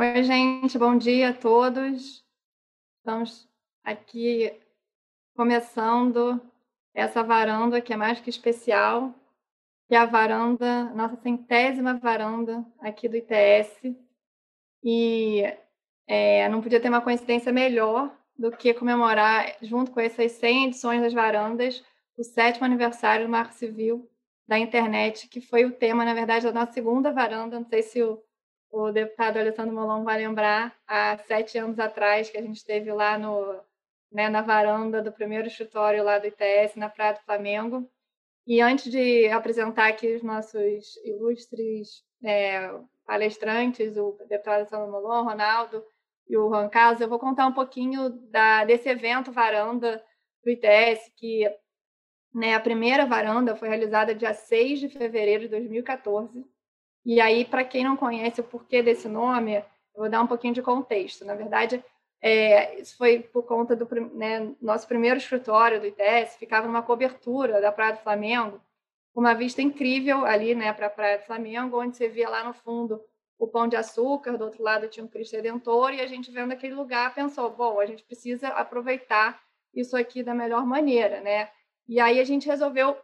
Oi, gente, bom dia a todos. Estamos aqui começando essa varanda que é mais que especial, que é a varanda, nossa centésima varanda aqui do ITS. E é, não podia ter uma coincidência melhor do que comemorar, junto com essas 100 edições das varandas, o sétimo aniversário do Marco Civil da internet, que foi o tema, na verdade, da nossa segunda varanda. Não sei se o o deputado Alessandro Molon vai lembrar, há sete anos atrás, que a gente esteve lá no, né, na varanda do primeiro escritório lá do ITS, na Praia do Flamengo. E antes de apresentar aqui os nossos ilustres é, palestrantes, o deputado Alessandro Molon, Ronaldo e o Juan Carlos, eu vou contar um pouquinho da, desse evento varanda do ITS, que né, a primeira varanda foi realizada dia 6 de fevereiro de 2014, e aí, para quem não conhece o porquê desse nome, eu vou dar um pouquinho de contexto. Na verdade, é, isso foi por conta do né, nosso primeiro escritório do ITS, ficava numa cobertura da Praia do Flamengo, uma vista incrível ali né, para a Praia do Flamengo, onde você via lá no fundo o Pão de Açúcar, do outro lado tinha um Cristo Redentor, e a gente vendo aquele lugar pensou, bom, a gente precisa aproveitar isso aqui da melhor maneira, né? E aí a gente resolveu,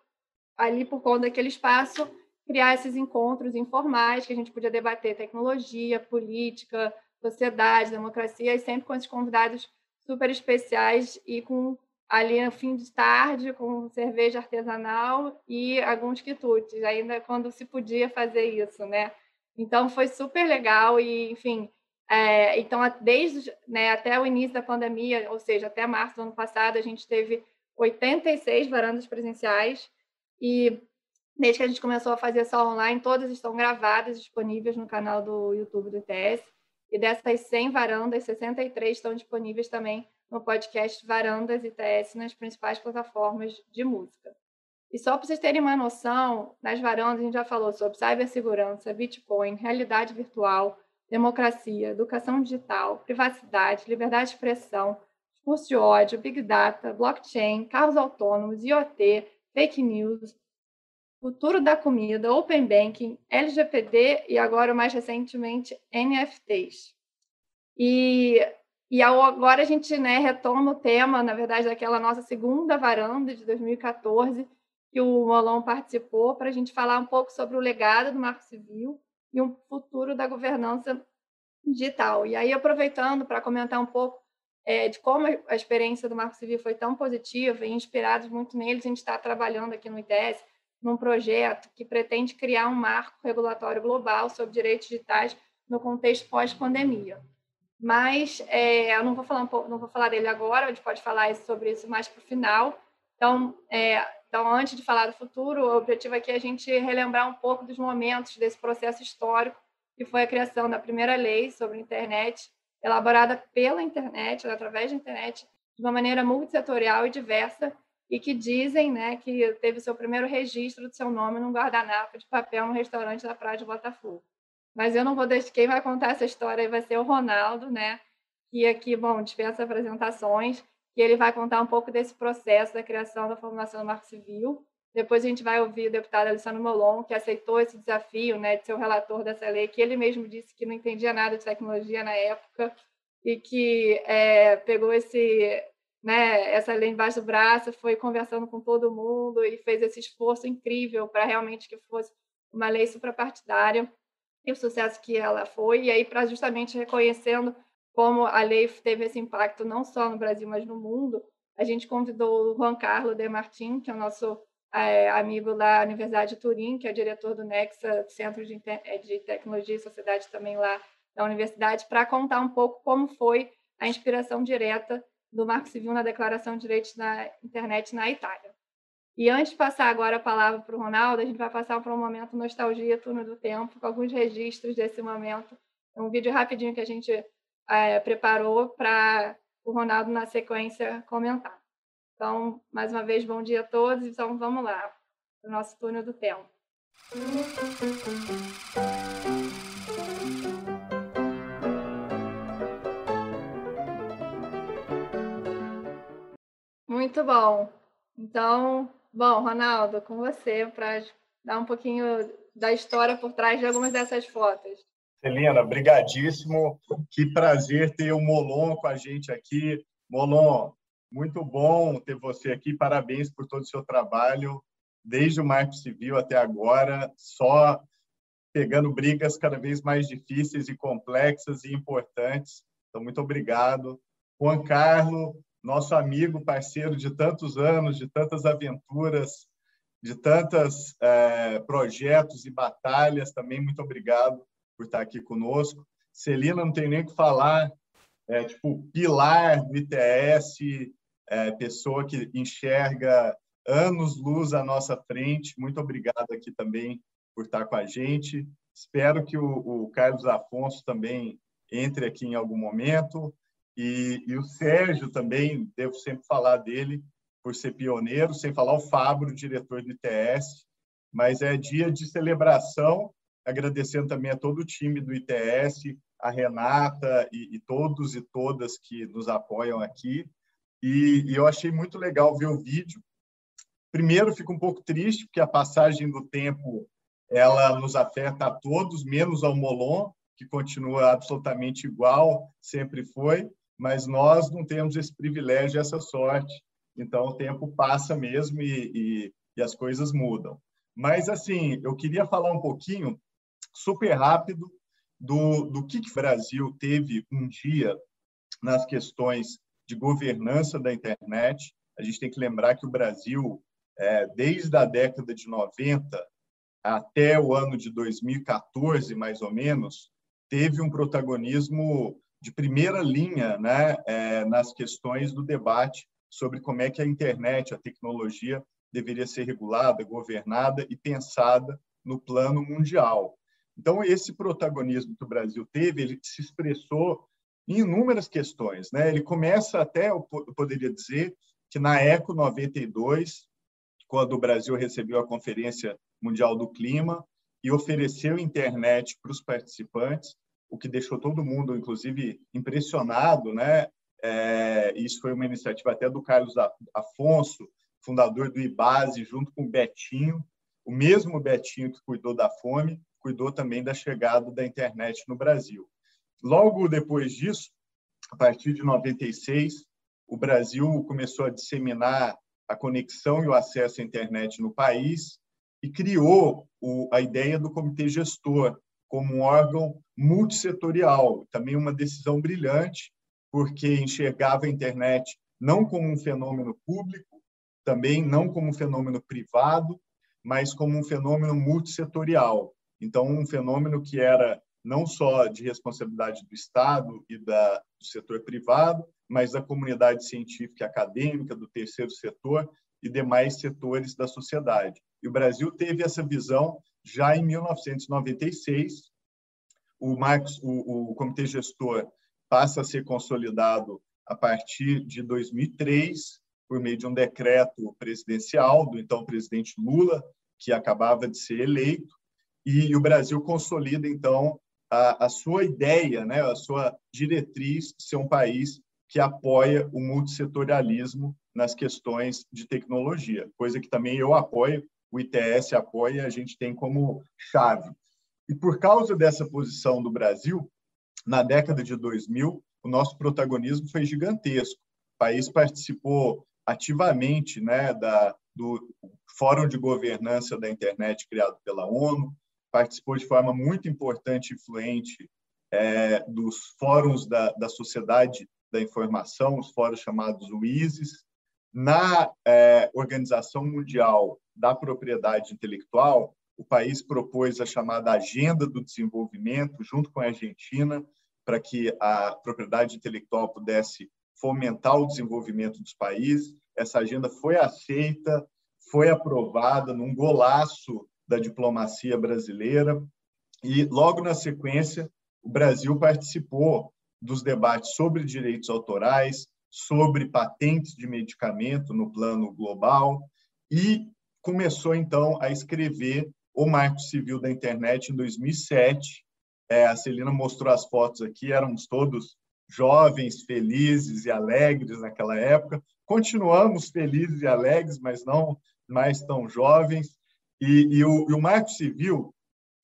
ali por conta daquele espaço, criar esses encontros informais que a gente podia debater tecnologia, política, sociedade, democracia, e sempre com esses convidados super especiais e com ali no fim de tarde com cerveja artesanal e alguns quitutes, ainda quando se podia fazer isso, né? Então foi super legal e, enfim, é, então desde né, até o início da pandemia, ou seja, até março do ano passado, a gente teve 86 varandas presenciais e Desde que a gente começou a fazer só online, todas estão gravadas, disponíveis no canal do YouTube do ITS. E dessas 100 varandas, 63 estão disponíveis também no podcast Varandas ITS nas principais plataformas de música. E só para vocês terem uma noção, nas varandas a gente já falou sobre cibersegurança, Bitcoin, realidade virtual, democracia, educação digital, privacidade, liberdade de expressão, discurso de ódio, Big Data, blockchain, carros autônomos, IoT, fake news, futuro da comida, Open Banking, LGPD e agora, mais recentemente, NFTs. E, e agora a gente né, retoma o tema, na verdade, daquela nossa segunda varanda de 2014, que o Molon participou, para a gente falar um pouco sobre o legado do Marco Civil e o futuro da governança digital. E aí, aproveitando para comentar um pouco é, de como a experiência do Marco Civil foi tão positiva e inspirados muito neles, a gente está trabalhando aqui no ITS num projeto que pretende criar um marco regulatório global sobre direitos digitais no contexto pós-pandemia. Mas é, eu não vou falar um pouco, não vou falar dele agora, a gente pode falar sobre isso mais para o final. Então, é, então, antes de falar do futuro, o objetivo aqui é a gente relembrar um pouco dos momentos desse processo histórico que foi a criação da primeira lei sobre a internet, elaborada pela internet, através da internet, de uma maneira multissetorial e diversa, e que dizem né, que teve seu primeiro registro do seu nome num guardanapo de papel no restaurante da Praia de Botafogo. Mas eu não vou deixar. Quem vai contar essa história vai ser o Ronaldo, né? Que aqui, bom, dispensa apresentações, que ele vai contar um pouco desse processo da criação da formação do Marco Civil. Depois a gente vai ouvir o deputado Alessandro Molon, que aceitou esse desafio né, de ser o relator dessa lei, que ele mesmo disse que não entendia nada de tecnologia na época e que é, pegou esse, né, essa lei embaixo do braço, foi conversando com todo mundo e fez esse esforço incrível para realmente que fosse uma lei suprapartidária e o sucesso que ela foi, e aí para justamente reconhecendo como a lei teve esse impacto não só no Brasil, mas no mundo, a gente convidou o Juan Carlos de Martin, que é o nosso é, amigo da Universidade de Turim, que é diretor do Nexa, Centro de, é, de Tecnologia e Sociedade também lá da universidade, para contar um pouco como foi a inspiração direta do Marco Civil na Declaração de Direitos da Internet na Itália. E antes de passar agora a palavra para o Ronaldo, a gente vai passar para um momento nostalgia, turno do tempo, com alguns registros desse momento. É um vídeo rapidinho que a gente é, preparou para o Ronaldo, na sequência, comentar. Então, mais uma vez, bom dia a todos. Então, vamos lá, o nosso turno do tempo. Muito bom. Então, bom, Ronaldo, com você para dar um pouquinho da história por trás de algumas dessas fotos. Helena, brigadíssimo. Que prazer ter o Molon com a gente aqui. Molon, muito bom ter você aqui. Parabéns por todo o seu trabalho, desde o Marco Civil até agora, só pegando brigas cada vez mais difíceis e complexas e importantes. Então, muito obrigado. Juan Carlos, nosso amigo, parceiro de tantos anos, de tantas aventuras, de tantos é, projetos e batalhas, também muito obrigado por estar aqui conosco. Celina, não tem nem o que falar, é tipo pilar do ITS, é, pessoa que enxerga anos-luz à nossa frente. Muito obrigado aqui também por estar com a gente. Espero que o, o Carlos Afonso também entre aqui em algum momento. E, e, o Sérgio também, devo sempre falar dele, por ser pioneiro, sem falar o Fábio, diretor do ITS. Mas é dia de celebração agradecendo também a todo o time do ITS, a Renata e, e todos e todas que nos apoiam aqui. E, e, eu achei muito legal ver o vídeo. Primeiro, fico um pouco triste, porque a passagem do tempo ela nos afeta a todos, menos ao Molon, que continua absolutamente igual, sempre foi, mas nós não temos esse privilégio, essa sorte. Então, o tempo passa mesmo e, e, e as coisas mudam. Mas, assim, eu queria falar um pouquinho super rápido do, do que, que o Brasil teve um dia nas questões de governança da internet. A gente tem que lembrar que o Brasil, é, desde a década de 90 até o ano de 2014, mais ou menos, teve um protagonismo de primeira linha né, é, nas questões do debate sobre como é que a internet, a tecnologia, deveria ser regulada, governada e pensada no plano mundial. Então, esse protagonismo que o Brasil teve, ele se expressou em inúmeras questões. Né? Ele começa até, eu poderia dizer, que na ECO 92, quando o Brasil recebeu a Conferência Mundial do Clima e ofereceu internet para os participantes, o que deixou todo mundo, inclusive, impressionado. Né? É, isso foi uma iniciativa até do Carlos Afonso, fundador do IBASE, junto com o Betinho, o mesmo Betinho que cuidou da fome, cuidou também da chegada da internet no Brasil. Logo depois disso, a partir de 96, o Brasil começou a disseminar a conexão e o acesso à internet no país e criou a ideia do comitê gestor como um órgão multissetorial, também uma decisão brilhante, porque enxergava a internet não como um fenômeno público, também não como um fenômeno privado, mas como um fenômeno multissetorial, então, um fenômeno que era não só de responsabilidade do Estado e da, do setor privado, mas da comunidade científica e acadêmica, do terceiro setor e demais setores da sociedade. E o Brasil teve essa visão já em 1996. O Marcos, o, o comitê gestor passa a ser consolidado a partir de 2003 por meio de um decreto presidencial do então presidente Lula, que acabava de ser eleito, e o Brasil consolida, então, a, a sua ideia, né, a sua diretriz de ser um país que apoia o multissetorialismo nas questões de tecnologia, coisa que também eu apoio, o ITS apoia, a gente tem como chave. E por causa dessa posição do Brasil, na década de 2000, o nosso protagonismo foi gigantesco. O país participou ativamente né, da, do Fórum de Governança da Internet criado pela ONU, participou de forma muito importante e influente é, dos fóruns da, da sociedade da informação, os fóruns chamados WISES, na é, Organização Mundial da Propriedade Intelectual, o país propôs a chamada Agenda do Desenvolvimento, junto com a Argentina, para que a propriedade intelectual pudesse fomentar o desenvolvimento dos países. Essa agenda foi aceita, foi aprovada num golaço da diplomacia brasileira. E, logo na sequência, o Brasil participou dos debates sobre direitos autorais, sobre patentes de medicamento no plano global e começou, então, a escrever o Marco Civil da Internet em 2007. É, a Celina mostrou as fotos aqui, éramos todos jovens, felizes e alegres naquela época. Continuamos felizes e alegres, mas não mais tão jovens. E, e, o, e o Marco Civil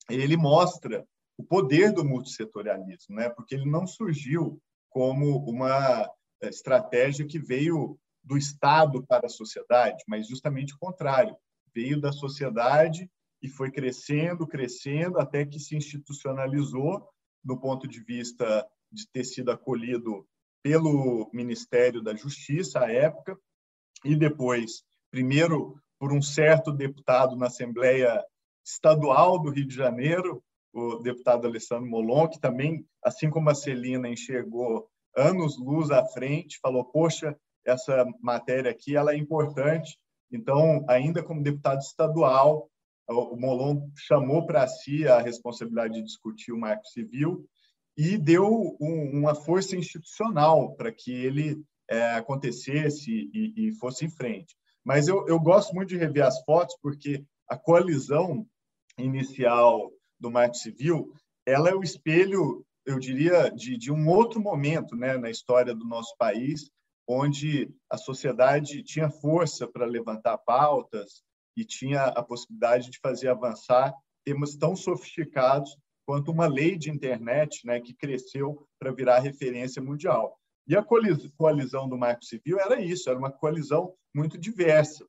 ele mostra o poder do multissetorialismo, né? porque ele não surgiu como uma eh, estratégia que veio do Estado para a sociedade, mas justamente o contrário. Veio da sociedade e foi crescendo, crescendo, até que se institucionalizou do ponto de vista de ter sido acolhido pelo Ministério da Justiça à época, e depois, primeiro, por um certo deputado na Assembleia Estadual do Rio de Janeiro, o deputado Alessandro Molon, que também, assim como a Celina, enxergou anos luz à frente, falou: Poxa, essa matéria aqui ela é importante. Então, ainda como deputado estadual, o Molon chamou para si a responsabilidade de discutir o marco civil e deu um, uma força institucional para que ele é, acontecesse e, e, fosse em frente. Mas eu, eu gosto muito de rever as fotos porque a coalizão inicial do marco civil ela é o espelho, eu diria, de, de um outro momento né, na história do nosso país, onde a sociedade tinha força para levantar pautas e tinha a possibilidade de fazer avançar temas tão sofisticados quanto uma lei de internet né, que cresceu para virar referência mundial. E a coalizão do Marco Civil era isso, era uma coalizão muito diversa.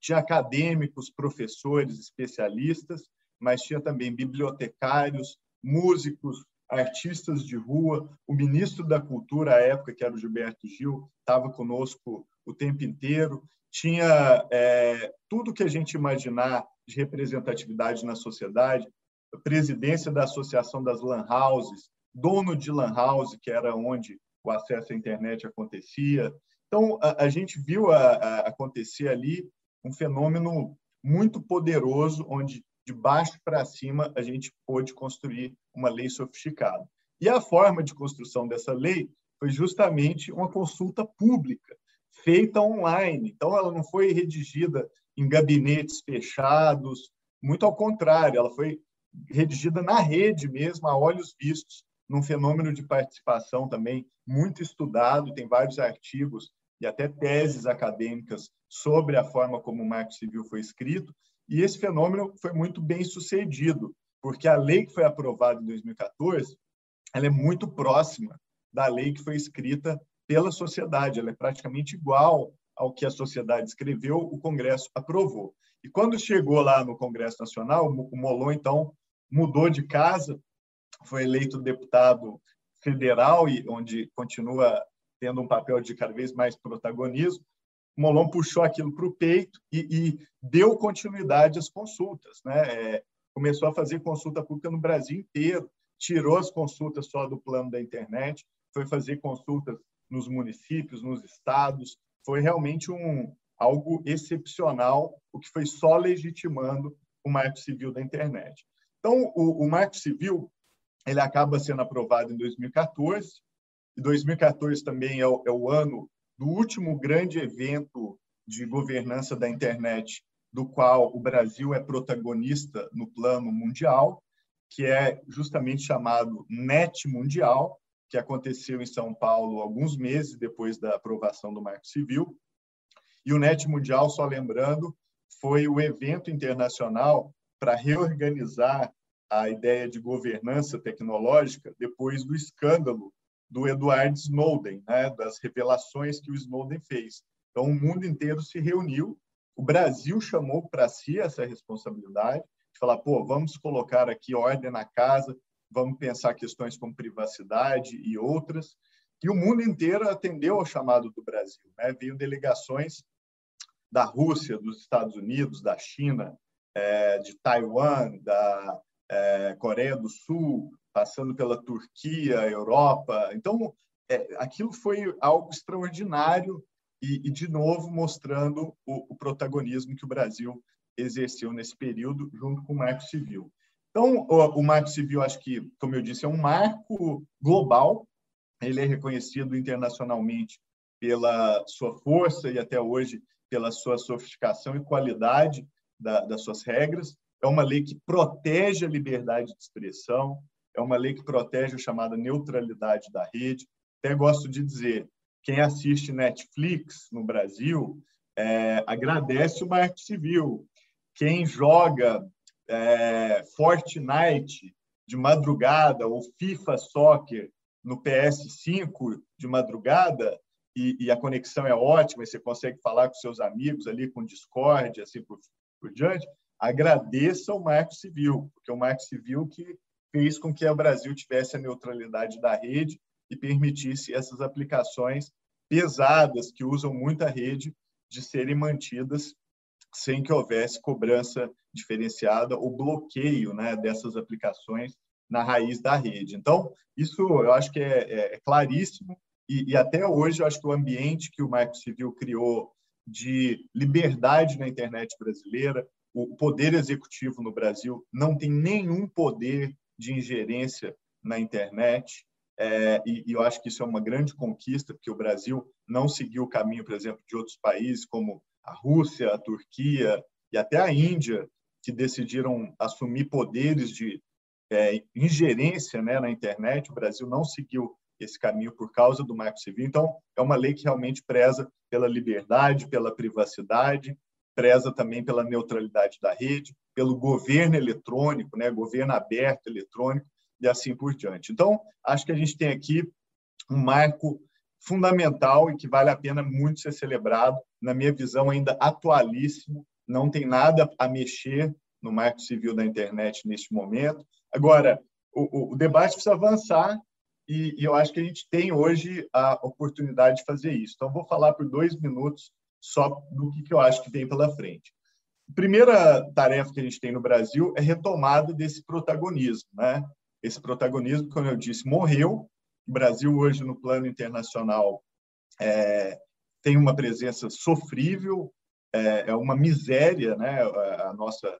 Tinha acadêmicos, professores, especialistas, mas tinha também bibliotecários, músicos, artistas de rua. O ministro da Cultura, à época, que era o Gilberto Gil, estava conosco o tempo inteiro. Tinha é, tudo que a gente imaginar de representatividade na sociedade. A presidência da Associação das Lan Houses, dono de Lan House, que era onde o acesso à internet acontecia. Então, a, a gente viu a, a acontecer ali um fenômeno muito poderoso, onde de baixo para cima, a gente pôde construir uma lei sofisticada. E a forma de construção dessa lei foi justamente uma consulta pública, feita online. Então, ela não foi redigida em gabinetes fechados, muito ao contrário, ela foi redigida na rede mesmo, a olhos vistos, num fenômeno de participação também muito estudado, tem vários artigos e até teses acadêmicas sobre a forma como o Marco Civil foi escrito, e esse fenômeno foi muito bem sucedido, porque a lei que foi aprovada em 2014 ela é muito próxima da lei que foi escrita pela sociedade, ela é praticamente igual ao que a sociedade escreveu, o Congresso aprovou. E quando chegou lá no Congresso Nacional, o Molon, então, mudou de casa, foi eleito deputado federal, e onde continua tendo um papel de cada vez mais protagonismo, Molon puxou aquilo para o peito e, e, deu continuidade às consultas. Né? É, começou a fazer consulta pública no Brasil inteiro, tirou as consultas só do plano da internet, foi fazer consultas nos municípios, nos estados. Foi realmente um algo excepcional, o que foi só legitimando o Marco Civil da internet. Então, o, o Marco Civil ele acaba sendo aprovado em 2014. E 2014 também é o, é o ano do último grande evento de governança da internet, do qual o Brasil é protagonista no plano mundial, que é justamente chamado NET Mundial, que aconteceu em São Paulo alguns meses depois da aprovação do Marco Civil. E o NET Mundial, só lembrando, foi o evento internacional para reorganizar a ideia de governança tecnológica depois do escândalo do Edward Snowden, né, das revelações que o Snowden fez. Então, o mundo inteiro se reuniu, o Brasil chamou para si essa responsabilidade, de falar, pô, vamos colocar aqui ordem na casa, vamos pensar questões como privacidade e outras. E o mundo inteiro atendeu ao chamado do Brasil. Né? Veio delegações da Rússia, dos Estados Unidos, da China, é, de Taiwan, da é, Coreia do Sul, passando pela Turquia, Europa. Então, é, aquilo foi algo extraordinário e, e de novo, mostrando o, o, protagonismo que o Brasil exerceu nesse período, junto com o Marco Civil. Então, o, o Marco Civil, acho que, como eu disse, é um marco global, ele é reconhecido internacionalmente pela sua força e até hoje pela sua sofisticação e qualidade da, das suas regras. É uma lei que protege a liberdade de expressão, é uma lei que protege a chamada neutralidade da rede. Até gosto de dizer, quem assiste Netflix no Brasil é, agradece o Marco Civil. Quem joga é, Fortnite de madrugada ou FIFA Soccer no PS5 de madrugada e, e, a conexão é ótima e você consegue falar com seus amigos ali com Discord, assim por, por diante, agradeça o Marco Civil, porque é o Marco Civil que fez com que o Brasil tivesse a neutralidade da rede e permitisse essas aplicações pesadas que usam muita rede de serem mantidas sem que houvesse cobrança diferenciada ou bloqueio né, dessas aplicações na raiz da rede. Então, isso eu acho que é, é, é claríssimo e, e, até hoje eu acho que o ambiente que o Marco Civil criou de liberdade na internet brasileira, o poder executivo no Brasil não tem nenhum poder de ingerência na internet, é, e, e, eu acho que isso é uma grande conquista, porque o Brasil não seguiu o caminho, por exemplo, de outros países como a Rússia, a Turquia e até a Índia, que decidiram assumir poderes de é, ingerência né, na internet. O Brasil não seguiu esse caminho por causa do Marco Civil. Então, é uma lei que realmente preza pela liberdade, pela privacidade, preza também pela neutralidade da rede, pelo governo eletrônico, né, governo aberto eletrônico e assim por diante. Então, acho que a gente tem aqui um marco fundamental e que vale a pena muito ser celebrado, na minha visão, ainda atualíssimo, não tem nada a mexer no marco civil da internet neste momento. Agora, o, o debate precisa avançar e, e, eu acho que a gente tem hoje a oportunidade de fazer isso. Então, vou falar por dois minutos só do que, que eu acho que vem pela frente. A primeira tarefa que a gente tem no Brasil é retomada desse protagonismo, né? Esse protagonismo, como eu disse, morreu. O Brasil hoje no plano internacional é, tem uma presença sofrível, é, é uma miséria, né? A nossa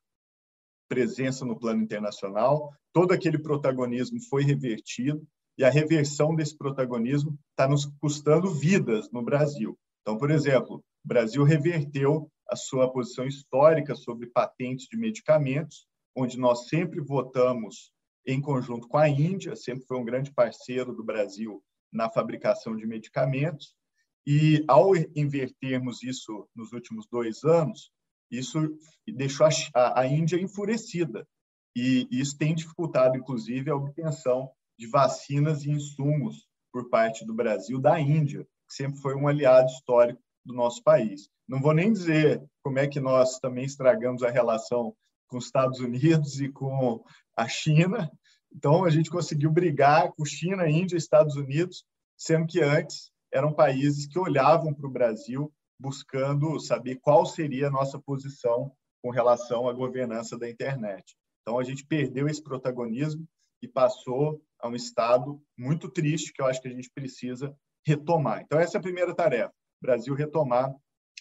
presença no plano internacional. Todo aquele protagonismo foi revertido e a reversão desse protagonismo está nos custando vidas no Brasil. Então, por exemplo, o Brasil reverteu a sua posição histórica sobre patentes de medicamentos, onde nós sempre votamos em conjunto com a Índia, sempre foi um grande parceiro do Brasil na fabricação de medicamentos. E ao invertermos isso nos últimos dois anos, isso deixou a, Índia enfurecida. E isso tem dificultado, inclusive, a obtenção de vacinas e insumos por parte do Brasil da Índia, que sempre foi um aliado histórico do nosso país. Não vou nem dizer como é que nós também estragamos a relação com os Estados Unidos e com a China. Então, a gente conseguiu brigar com China, Índia e Estados Unidos, sendo que antes eram países que olhavam para o Brasil buscando saber qual seria a nossa posição com relação à governança da internet. Então, a gente perdeu esse protagonismo e passou a um estado muito triste que eu acho que a gente precisa retomar. Então, essa é a primeira tarefa: Brasil retomar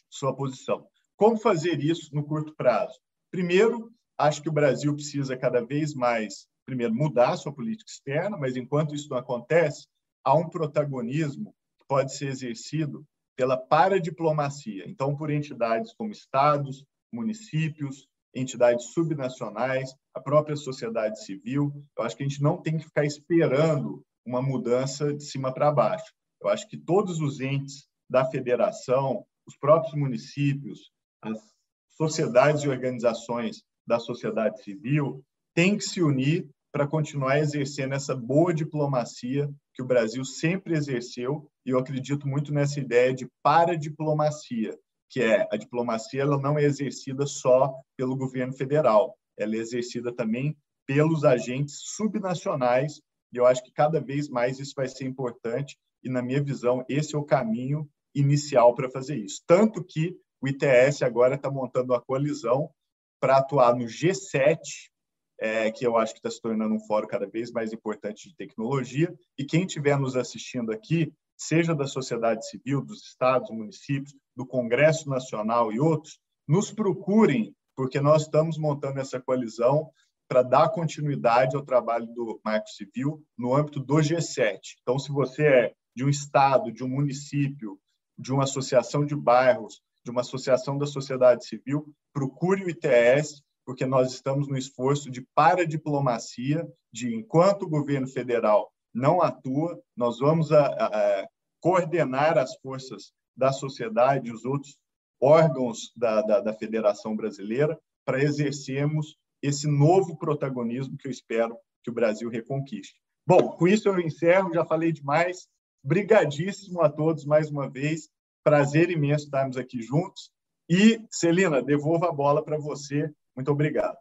sua posição. Como fazer isso no curto prazo? Primeiro, acho que o Brasil precisa cada vez mais, primeiro, mudar sua política externa, mas enquanto isso não acontece, há um protagonismo que pode ser exercido pela paradiplomacia, então por entidades como estados, municípios, entidades subnacionais, a própria sociedade civil. Eu acho que a gente não tem que ficar esperando uma mudança de cima para baixo. Eu acho que todos os entes da federação, os próprios municípios, as sociedades e organizações da sociedade civil têm que se unir para continuar exercendo essa boa diplomacia que o Brasil sempre exerceu, e eu acredito muito nessa ideia de paradiplomacia, que é a diplomacia ela não é exercida só pelo governo federal, ela é exercida também pelos agentes subnacionais, e eu acho que cada vez mais isso vai ser importante, e na minha visão, esse é o caminho inicial para fazer isso. Tanto que o ITS agora está montando uma coalizão para atuar no G7, é, que eu acho que está se tornando um fórum cada vez mais importante de tecnologia. E quem estiver nos assistindo aqui, seja da sociedade civil, dos estados, municípios, do Congresso Nacional e outros, nos procurem, porque nós estamos montando essa coalizão para dar continuidade ao trabalho do Marco Civil no âmbito do G7. Então, se você é de um estado, de um município, de uma associação de bairros, de uma associação da sociedade civil, procure o ITS, porque nós estamos no esforço de paradiplomacia, de enquanto o governo federal não atua, nós vamos a, a, a coordenar as forças da sociedade, os outros órgãos da, da, da Federação Brasileira, para exercermos esse novo protagonismo que eu espero que o Brasil reconquiste. Bom, com isso eu encerro, já falei demais. Brigadíssimo a todos mais uma vez. Prazer imenso estarmos aqui juntos. E, Celina, devolvo a bola para você. Muito obrigado.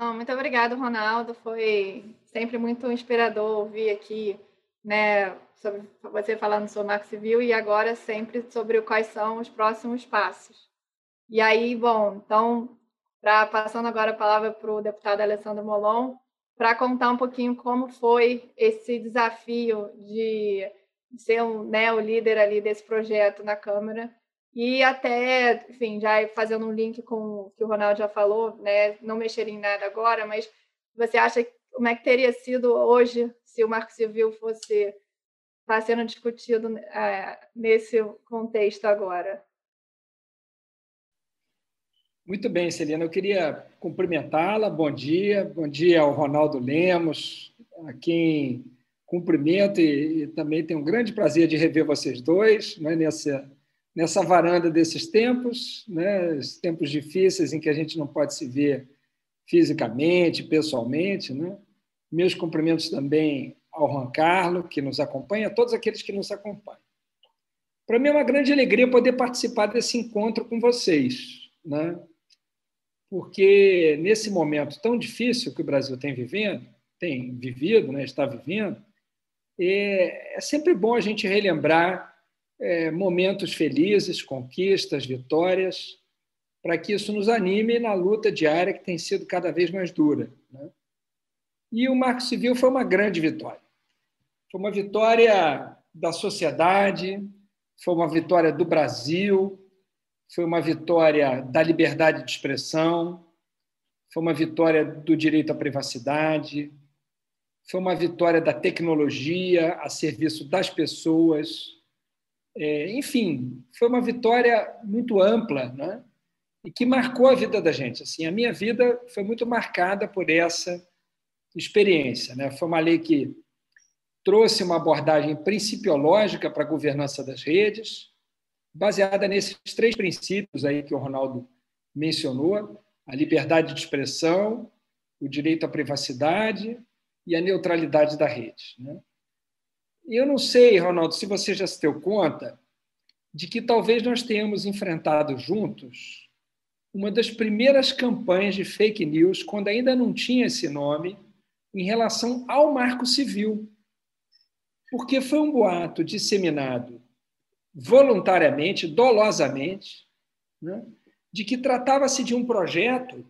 muito obrigado, Ronaldo. Foi sempre muito inspirador ouvir aqui, né, sobre você falando sobre o Marco Civil e agora sempre sobre quais são os próximos passos. E aí, bom, então, pra, passando agora a palavra para o deputado Alessandro Molon, para contar um pouquinho como foi esse desafio de ser um, né, o líder ali desse projeto na Câmara e até, enfim, já fazendo um link com o que o Ronaldo já falou, né, não mexer em nada agora, mas você acha como é que teria sido hoje se o Marco Civil fosse estar tá sendo discutido é, nesse contexto agora? Muito bem, Celina. Eu queria cumprimentá-la. Bom dia. Bom dia ao Ronaldo Lemos, a quem cumprimento e, e também tenho um grande prazer de rever vocês dois né, nessa, nessa varanda desses tempos, né, tempos difíceis em que a gente não pode se ver fisicamente, pessoalmente. Né? Meus cumprimentos também ao Juan Carlos, que nos acompanha, a todos aqueles que nos acompanham. Para mim é uma grande alegria poder participar desse encontro com vocês. Né? Porque nesse momento tão difícil que o Brasil tem vivendo, tem vivido, né, está vivendo, é, é sempre bom a gente relembrar é, momentos felizes, conquistas, vitórias, para que isso nos anime na luta diária que tem sido cada vez mais dura. Né? E o Marco Civil foi uma grande vitória. Foi uma vitória da sociedade, foi uma vitória do Brasil, foi uma vitória da liberdade de expressão, foi uma vitória do direito à privacidade, foi uma vitória da tecnologia a serviço das pessoas. É, enfim, foi uma vitória muito ampla né? e que marcou a vida da gente. Assim, a minha vida foi muito marcada por essa experiência. Né? Foi uma lei que trouxe uma abordagem principiológica para a governança das redes, baseada nesses três princípios aí que o Ronaldo mencionou: a liberdade de expressão, o direito à privacidade e a neutralidade da rede. Né? E eu não sei, Ronaldo, se você já se deu conta de que talvez nós tenhamos enfrentado juntos uma das primeiras campanhas de fake news, quando ainda não tinha esse nome, em relação ao Marco Civil. Porque foi um boato disseminado voluntariamente, dolosamente, né, de que tratava-se de um projeto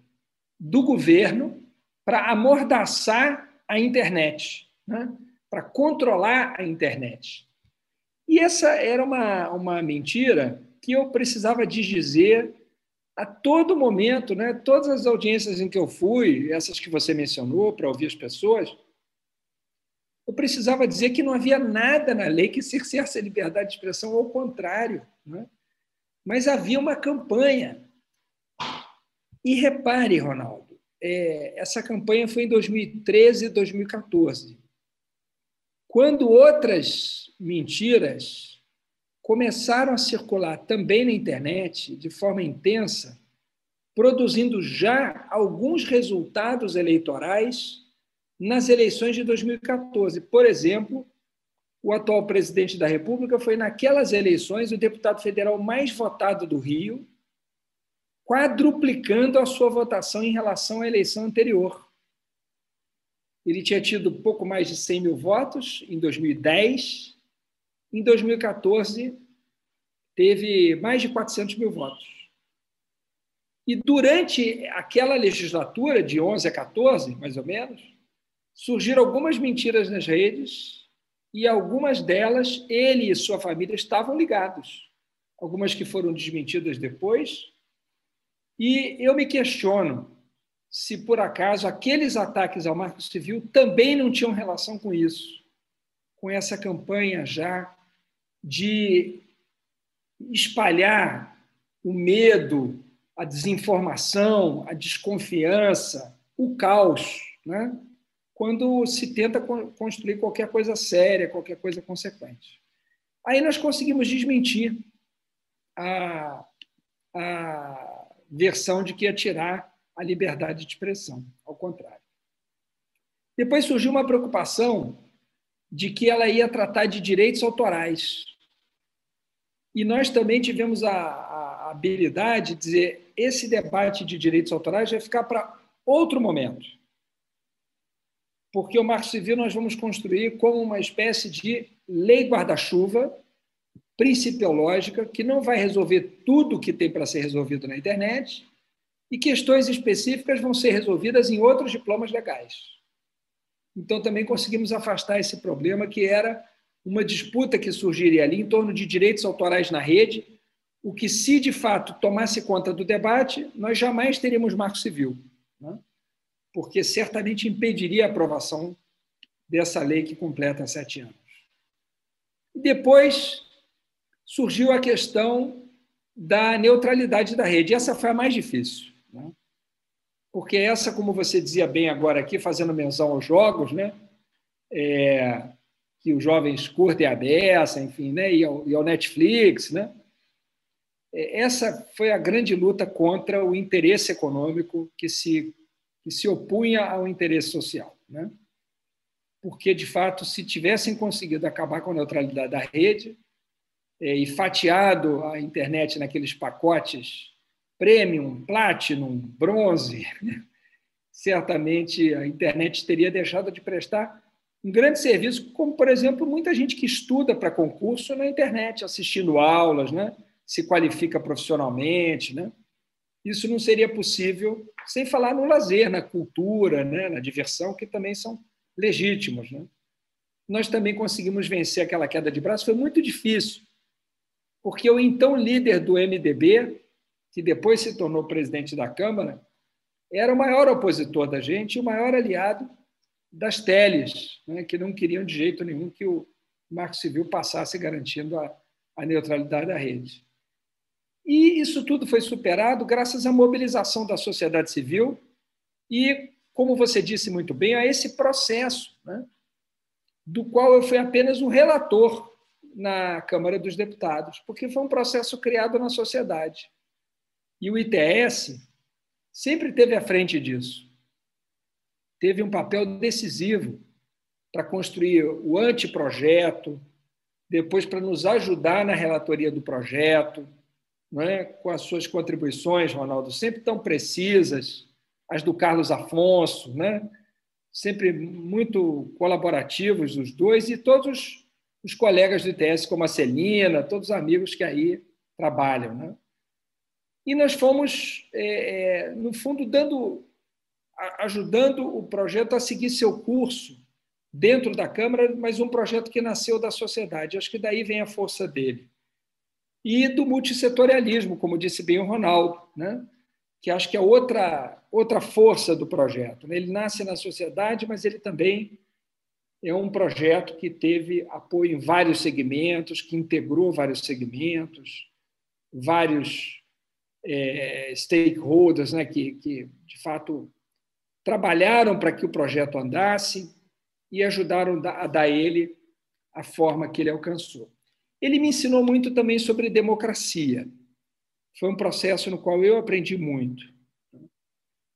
do governo para amordaçar a internet, né, para controlar a internet. E essa era uma, uma mentira que eu precisava dizer a todo momento, né? Todas as audiências em que eu fui, essas que você mencionou para ouvir as pessoas, eu precisava dizer que não havia nada na lei que cerceasse a liberdade de expressão, ao contrário. Né? Mas havia uma campanha. E repare, Ronaldo, é, essa campanha foi em 2013 e 2014. Quando outras mentiras começaram a circular também na internet de forma intensa, produzindo já alguns resultados eleitorais nas eleições de 2014. Por exemplo, o atual presidente da República foi, naquelas eleições, o deputado federal mais votado do Rio, quadruplicando a sua votação em relação à eleição anterior. Ele tinha tido pouco mais de 100 mil votos em 2010. Em 2014, teve mais de 400 mil votos. E durante aquela legislatura, de 11 a 14, mais ou menos, surgiram algumas mentiras nas redes e algumas delas ele e sua família estavam ligados. Algumas que foram desmentidas depois. E eu me questiono se por acaso aqueles ataques ao Marco Civil também não tinham relação com isso, com essa campanha já de espalhar o medo, a desinformação, a desconfiança, o caos, né? Quando se tenta construir qualquer coisa séria, qualquer coisa consequente. Aí nós conseguimos desmentir a, a versão de que ia tirar a liberdade de expressão, ao contrário. Depois surgiu uma preocupação de que ela ia tratar de direitos autorais. E nós também tivemos a, a habilidade de dizer esse debate de direitos autorais vai ficar para outro momento. Porque o Marco Civil nós vamos construir como uma espécie de lei guarda-chuva principiológica que não vai resolver tudo o que tem para ser resolvido na internet e questões específicas vão ser resolvidas em outros diplomas legais. Então, também conseguimos afastar esse problema, que era uma disputa que surgiria ali em torno de direitos autorais na rede, o que, se de fato tomasse conta do debate, nós jamais teríamos marco civil? Porque certamente impediria a aprovação dessa lei que completa sete anos. Depois surgiu a questão da neutralidade da rede. Essa foi a mais difícil. Né? porque essa, como você dizia bem agora aqui, fazendo menção aos jogos, né? É, que os jovens curtem a beça, enfim, né? e, ao, e ao Netflix, né? É, essa foi a grande luta contra o interesse econômico que se, que se opunha ao interesse social. Né? Porque, de fato, se tivessem conseguido acabar com a neutralidade da rede é, e fatiado a internet naqueles pacotes premium, platinum, bronze, certamente a internet teria deixado de prestar um grande serviço, como, por exemplo, muita gente que estuda para concurso na internet, assistindo aulas, né? se qualifica profissionalmente. Né? Isso não seria possível sem falar no lazer, na cultura, né? na diversão, que também são legítimos. Né? Nós também conseguimos vencer aquela queda de braço, foi muito difícil, porque o então líder do MDB, que depois se tornou presidente da Câmara, era o maior opositor da gente e o maior aliado das teles, né, que não queriam de jeito nenhum que o Marco Civil passasse garantindo a, a neutralidade da rede. E isso tudo foi superado graças à mobilização da sociedade civil e, como você disse muito bem, a esse processo, né, do qual eu fui apenas um relator na Câmara dos Deputados, porque foi um processo criado na sociedade. E o ITS sempre teve à frente disso. Teve um papel decisivo para construir o anteprojeto, depois para nos ajudar na relatoria do projeto, não é? com as suas contribuições, Ronaldo, sempre tão precisas, as do Carlos Afonso, né? sempre muito colaborativos os dois, e todos os colegas do ITS, como a Celina, todos os amigos que aí trabalham. Né? E nós fomos, é, é, no fundo, dando, ajudando o projeto a seguir seu curso dentro da Câmara, mas um projeto que nasceu da sociedade. Acho que daí vem a força dele. E do multissetorialismo, como disse bem o Ronaldo, né? que acho que é outra, outra força do projeto. Né? Ele nasce na sociedade, mas ele também é um projeto que teve apoio em vários segmentos, que integrou vários segmentos, vários é, stakeholders né, que, que, de fato, trabalharam para que o projeto andasse e ajudaram a dar a ele a forma que ele alcançou. Ele me ensinou muito também sobre democracia. Foi um processo no qual eu aprendi muito.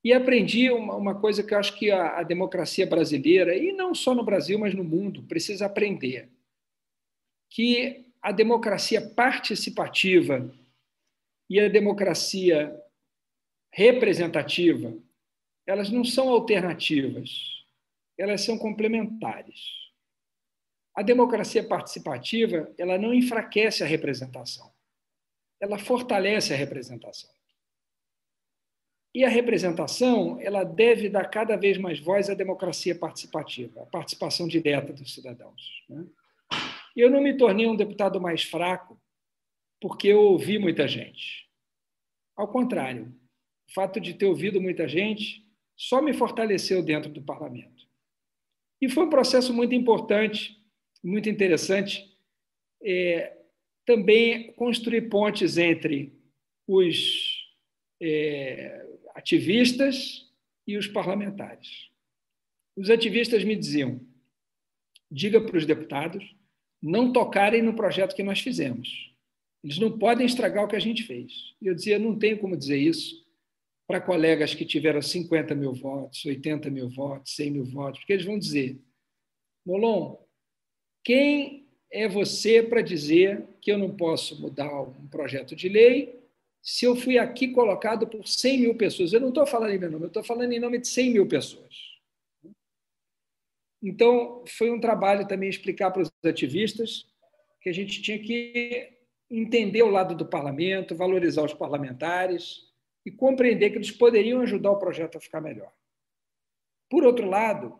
E aprendi uma, uma coisa que eu acho que a, a democracia brasileira, e não só no Brasil, mas no mundo, precisa aprender: que a democracia participativa e a democracia representativa, elas não são alternativas, elas são complementares. A democracia participativa, ela não enfraquece a representação. Ela fortalece a representação. E a representação, ela deve dar cada vez mais voz à democracia participativa, à participação direta dos cidadãos. Né? Eu não me tornei um deputado mais fraco porque eu ouvi muita gente. Ao contrário, o fato de ter ouvido muita gente só me fortaleceu dentro do parlamento. E foi um processo muito importante, muito interessante, é, também construir pontes entre os é, ativistas e os parlamentares. Os ativistas me diziam: diga para os deputados não tocarem no projeto que nós fizemos. Eles não podem estragar o que a gente fez. E eu dizia, não tenho como dizer isso para colegas que tiveram 50 mil votos, 80 mil votos, 100 mil votos, porque eles vão dizer: Molon, quem é você para dizer que eu não posso mudar um projeto de lei se eu fui aqui colocado por 100 mil pessoas? Eu não estou falando em meu nome, eu estou falando em nome de 100 mil pessoas. Então, foi um trabalho também explicar para os ativistas que a gente tinha que entender o lado do parlamento, valorizar os parlamentares e compreender que eles poderiam ajudar o projeto a ficar melhor. Por outro lado,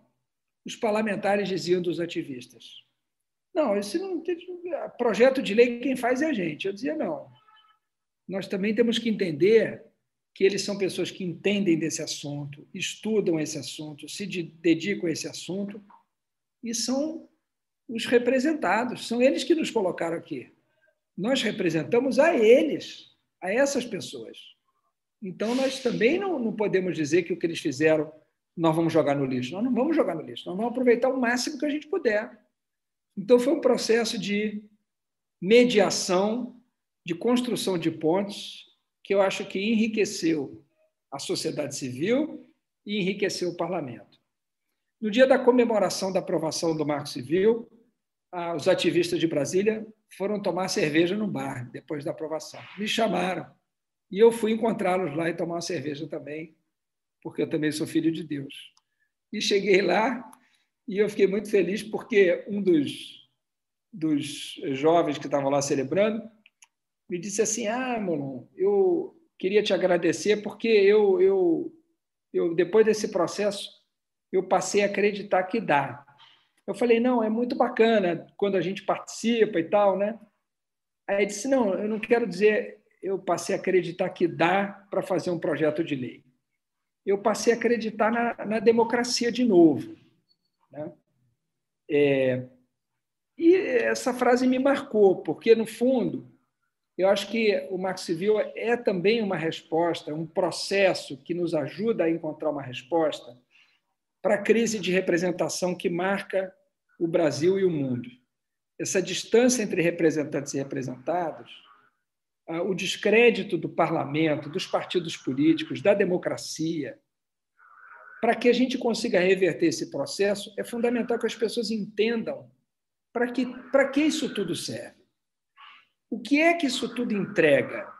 os parlamentares diziam dos ativistas: não, esse não tem projeto de lei quem faz é a gente. Eu dizia não. Nós também temos que entender que eles são pessoas que entendem desse assunto, estudam esse assunto, se dedicam a esse assunto e são os representados, são eles que nos colocaram aqui. Nós representamos a eles, a essas pessoas. Então, nós também não, não podemos dizer que o que eles fizeram nós vamos jogar no lixo. Nós não vamos jogar no lixo, nós vamos aproveitar o máximo que a gente puder. Então, foi um processo de mediação, de construção de pontes, que eu acho que enriqueceu a sociedade civil e enriqueceu o parlamento. No dia da comemoração da aprovação do Marco Civil, os ativistas de Brasília foram tomar cerveja no bar, depois da aprovação. Me chamaram. E eu fui encontrá-los lá e tomar uma cerveja também, porque eu também sou filho de Deus. E cheguei lá e eu fiquei muito feliz porque um dos, dos jovens que estavam lá celebrando me disse assim: Ah, Molon, eu queria te agradecer porque eu, eu, eu, depois desse processo, eu passei a acreditar que dá. Eu falei: Não, é muito bacana quando a gente participa e tal, né? Aí disse: Não, eu não quero dizer eu passei a acreditar que dá para fazer um projeto de lei. Eu passei a acreditar na, na democracia de novo. Né? É, e essa frase me marcou, porque, no fundo, eu acho que o Marco Civil é também uma resposta, um processo que nos ajuda a encontrar uma resposta para a crise de representação que marca o Brasil e o mundo. Essa distância entre representantes e representados, o descrédito do parlamento, dos partidos políticos, da democracia. Para que a gente consiga reverter esse processo, é fundamental que as pessoas entendam para que, para que isso tudo serve. O que é que isso tudo entrega?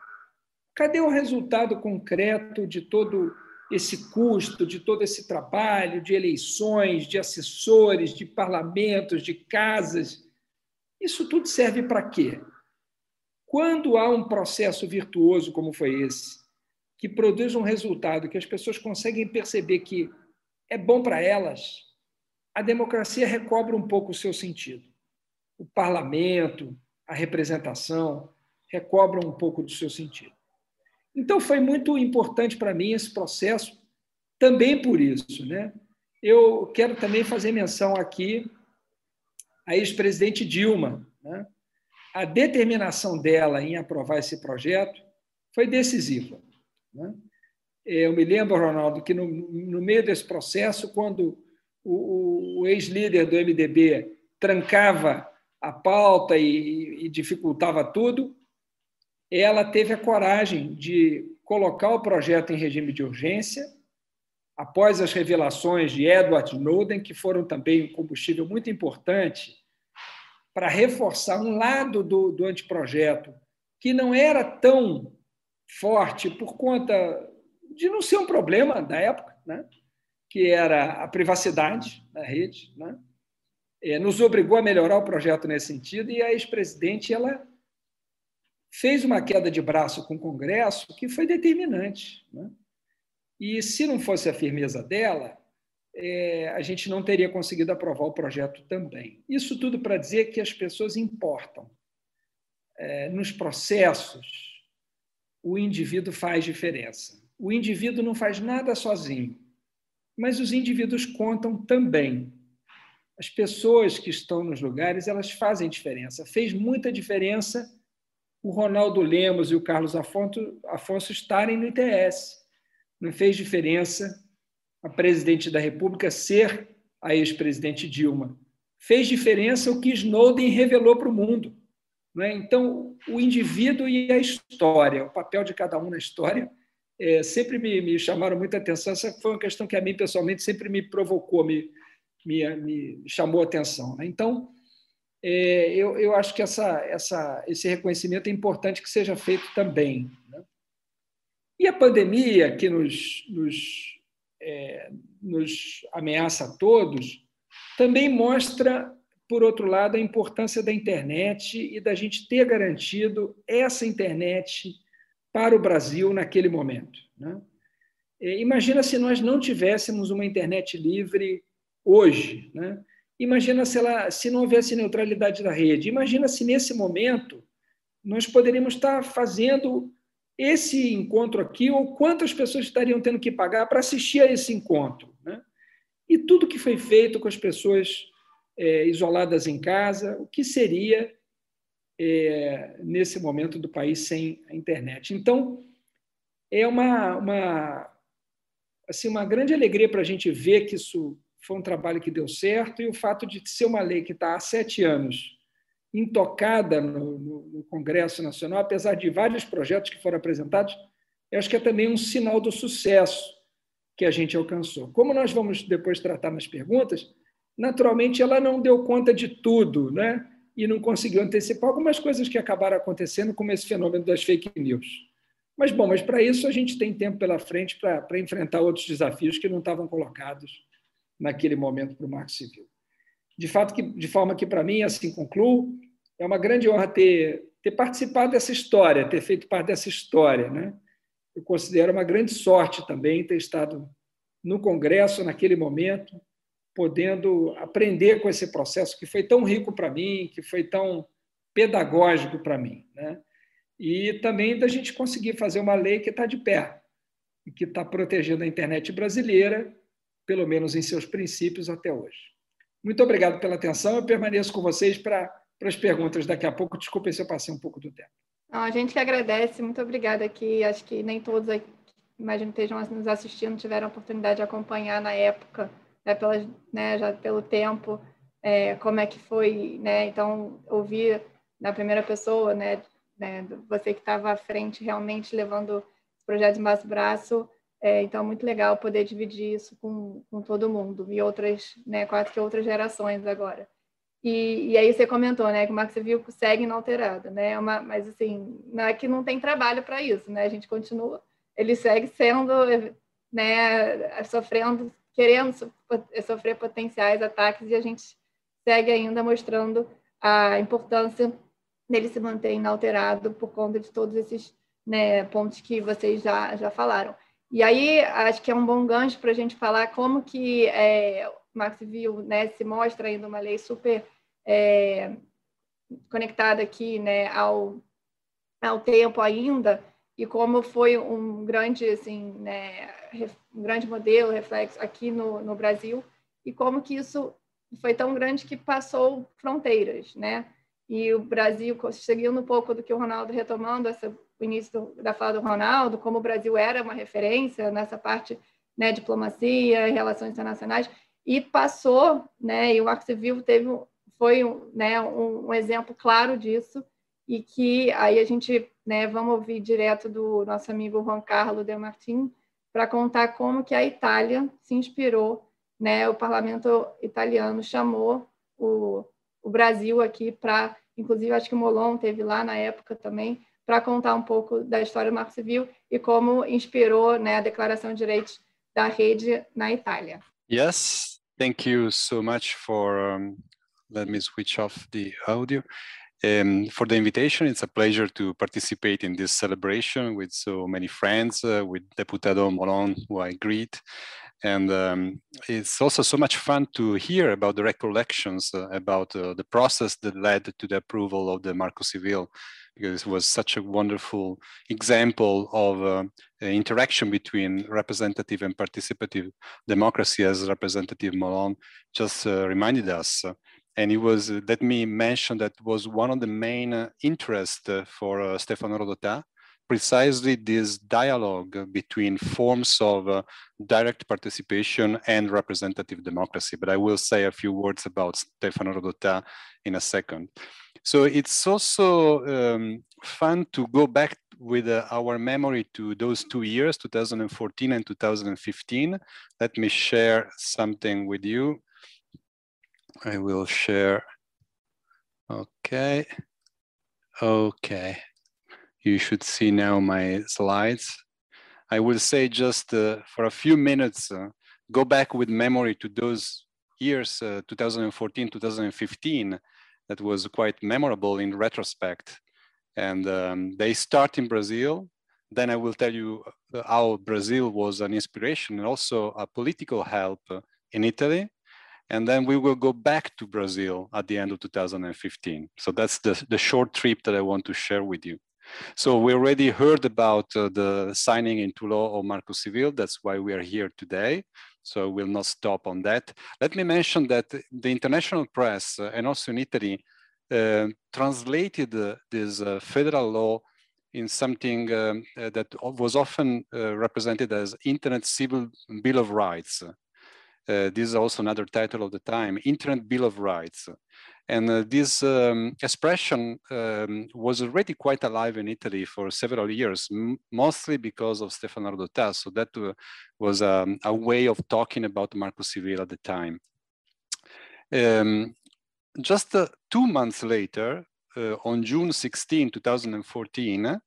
Cadê o resultado concreto de todo esse custo, de todo esse trabalho, de eleições, de assessores, de parlamentos, de casas? Isso tudo serve para quê? Quando há um processo virtuoso como foi esse, que produz um resultado que as pessoas conseguem perceber que é bom para elas, a democracia recobra um pouco o seu sentido. O parlamento, a representação, recobram um pouco do seu sentido. Então, foi muito importante para mim esse processo, também por isso. Né? Eu quero também fazer menção aqui à ex-presidente Dilma. Né? A determinação dela em aprovar esse projeto foi decisiva. Né? Eu me lembro, Ronaldo, que no, no meio desse processo, quando o, o ex-líder do MDB trancava a pauta e, e dificultava tudo, ela teve a coragem de colocar o projeto em regime de urgência, após as revelações de Edward Snowden, que foram também um combustível muito importante para reforçar um lado do, do anteprojeto que não era tão forte por conta de não ser um problema da época, né? que era a privacidade da rede, né? nos obrigou a melhorar o projeto nesse sentido, e a ex-presidente ela fez uma queda de braço com o Congresso que foi determinante. Né? E se não fosse a firmeza dela, é, a gente não teria conseguido aprovar o projeto também. Isso tudo para dizer que as pessoas importam. É, nos processos, o indivíduo faz diferença. O indivíduo não faz nada sozinho, mas os indivíduos contam também as pessoas que estão nos lugares elas fazem diferença. Fez muita diferença o Ronaldo Lemos e o Carlos Afonso, Afonso estarem no ITS. Não fez diferença a presidente da República ser a ex-presidente Dilma. Fez diferença o que Snowden revelou para o mundo. Né? Então, o indivíduo e a história, o papel de cada um na história é, sempre me, me, chamaram muita atenção. Essa foi uma questão que a mim, pessoalmente, sempre me provocou, me, me, me chamou a atenção. Né? Então, é, eu, eu acho que essa, essa, esse reconhecimento é importante que seja feito também. Né? E a pandemia, que nos, nos, é, nos ameaça a todos, também mostra, por outro lado, a importância da internet e da gente ter garantido essa internet para o Brasil naquele momento. Né? É, imagina se nós não tivéssemos uma internet livre hoje. Né? Imagina se, ela, se não houvesse neutralidade da rede. Imagina se nesse momento nós poderíamos estar fazendo esse encontro aqui, ou quantas pessoas estariam tendo que pagar para assistir a esse encontro. Né? E tudo que foi feito com as pessoas é, isoladas em casa, o que seria é, nesse momento do país sem a internet. Então, é uma, uma, assim, uma grande alegria para a gente ver que isso foi um trabalho que deu certo, e o fato de ser uma lei que está há sete anos intocada no, no, no, Congresso Nacional, apesar de vários projetos que foram apresentados, eu acho que é também um sinal do sucesso que a gente alcançou. Como nós vamos depois tratar nas perguntas, naturalmente ela não deu conta de tudo, né? E não conseguiu antecipar algumas coisas que acabaram acontecendo, como esse fenômeno das fake news. Mas, bom, mas para isso a gente tem tempo pela frente para enfrentar outros desafios que não estavam colocados naquele momento para o Marco Civil. De fato, que, de forma que, para mim, assim concluo, é uma grande honra ter, ter participado dessa história, ter feito parte dessa história. Né? Eu considero uma grande sorte também ter estado no Congresso naquele momento, podendo aprender com esse processo que foi tão rico para mim, que foi tão pedagógico para mim. Né? E também da gente conseguir fazer uma lei que está de pé, e que está protegendo a internet brasileira pelo menos em seus princípios até hoje. Muito obrigado pela atenção. Eu permaneço com vocês para, as perguntas daqui a pouco. Desculpe se eu passei um pouco do tempo. Não, a gente que agradece. Muito obrigada aqui. Acho que nem todos, aqui, imagino estejam nos assistindo, tiveram a oportunidade de acompanhar na época, né, pela, né, já pelo tempo, é, como é que foi. Né? Então, ouvir na primeira pessoa, né, né você que estava à frente realmente levando o projeto embaixo do braço, é, então, muito legal poder dividir isso com, com todo mundo e outras, né, quase que outras gerações agora. E, e aí você comentou, né, que o Marco Civil segue inalterado, né, é uma, mas assim, não é que não tem trabalho para isso, né, a gente continua, ele segue sendo, né, sofrendo, querendo sofrer potenciais ataques e a gente segue ainda mostrando a importância dele se manter inalterado por conta de todos esses né, pontos que vocês já, já falaram. E aí, acho que é um bom gancho para a gente falar como que é, o Marco né, se mostra ainda uma lei super é, conectada aqui né, ao, ao tempo ainda, e como foi um grande, assim, né, um grande modelo, reflexo aqui no, no Brasil, e como que isso foi tão grande que passou fronteiras, né? E o Brasil, seguindo um pouco do que o Ronaldo retomando essa o início do, da fala do Ronaldo, como o Brasil era uma referência nessa parte, né, diplomacia, relações internacionais, e passou, né, e o Marco Civil teve, foi né, um, um exemplo claro disso, e que aí a gente, né, vamos ouvir direto do nosso amigo Juan Carlo De Martin, para contar como que a Itália se inspirou, né, o parlamento italiano chamou o, o Brasil aqui para, inclusive acho que o Molon teve lá na época também, para contar um pouco da história do Marco Civil e como inspirou né, a Declaração de Direitos da Rede na Itália. Yes, thank you so much for um, let me switch off the audio. Um, for the invitation. It's a pleasure to participate in this celebration with so many friends, uh, with Deputado Moron, who I greet. And um, it's also so much fun to hear about the recollections uh, about uh, the process that led to the approval of the Marco Civil because it was such a wonderful example of uh, interaction between representative and participative democracy, as Representative Malone just uh, reminded us. And it was, uh, let me mention that was one of the main uh, interests uh, for Stefano Rodotà, precisely this dialogue between forms of direct participation and representative democracy. But I will say a few words about Stefano Rodotà in a second. So it's also um, fun to go back with uh, our memory to those two years, 2014 and 2015. Let me share something with you. I will share. Okay. Okay. You should see now my slides. I will say just uh, for a few minutes, uh, go back with memory to those years, uh, 2014, 2015, that was quite memorable in retrospect. And um, they start in Brazil. Then I will tell you uh, how Brazil was an inspiration and also a political help in Italy. And then we will go back to Brazil at the end of 2015. So that's the, the short trip that I want to share with you. So we already heard about uh, the signing into law of Marco Civil. That's why we are here today. So we'll not stop on that. Let me mention that the international press uh, and also in Italy uh, translated uh, this uh, federal law in something um, uh, that was often represented as Internet Civil Bill of Rights. This is also another title of the time, Internet Bill of Rights. And uh, this um, expression um, was already quite alive in Italy for several years, mostly because of Stefano Rodotà. So that uh, was um, a way of talking about Marco Civil at the time. Um, just uh, two months later, uh, on June 16, 2014,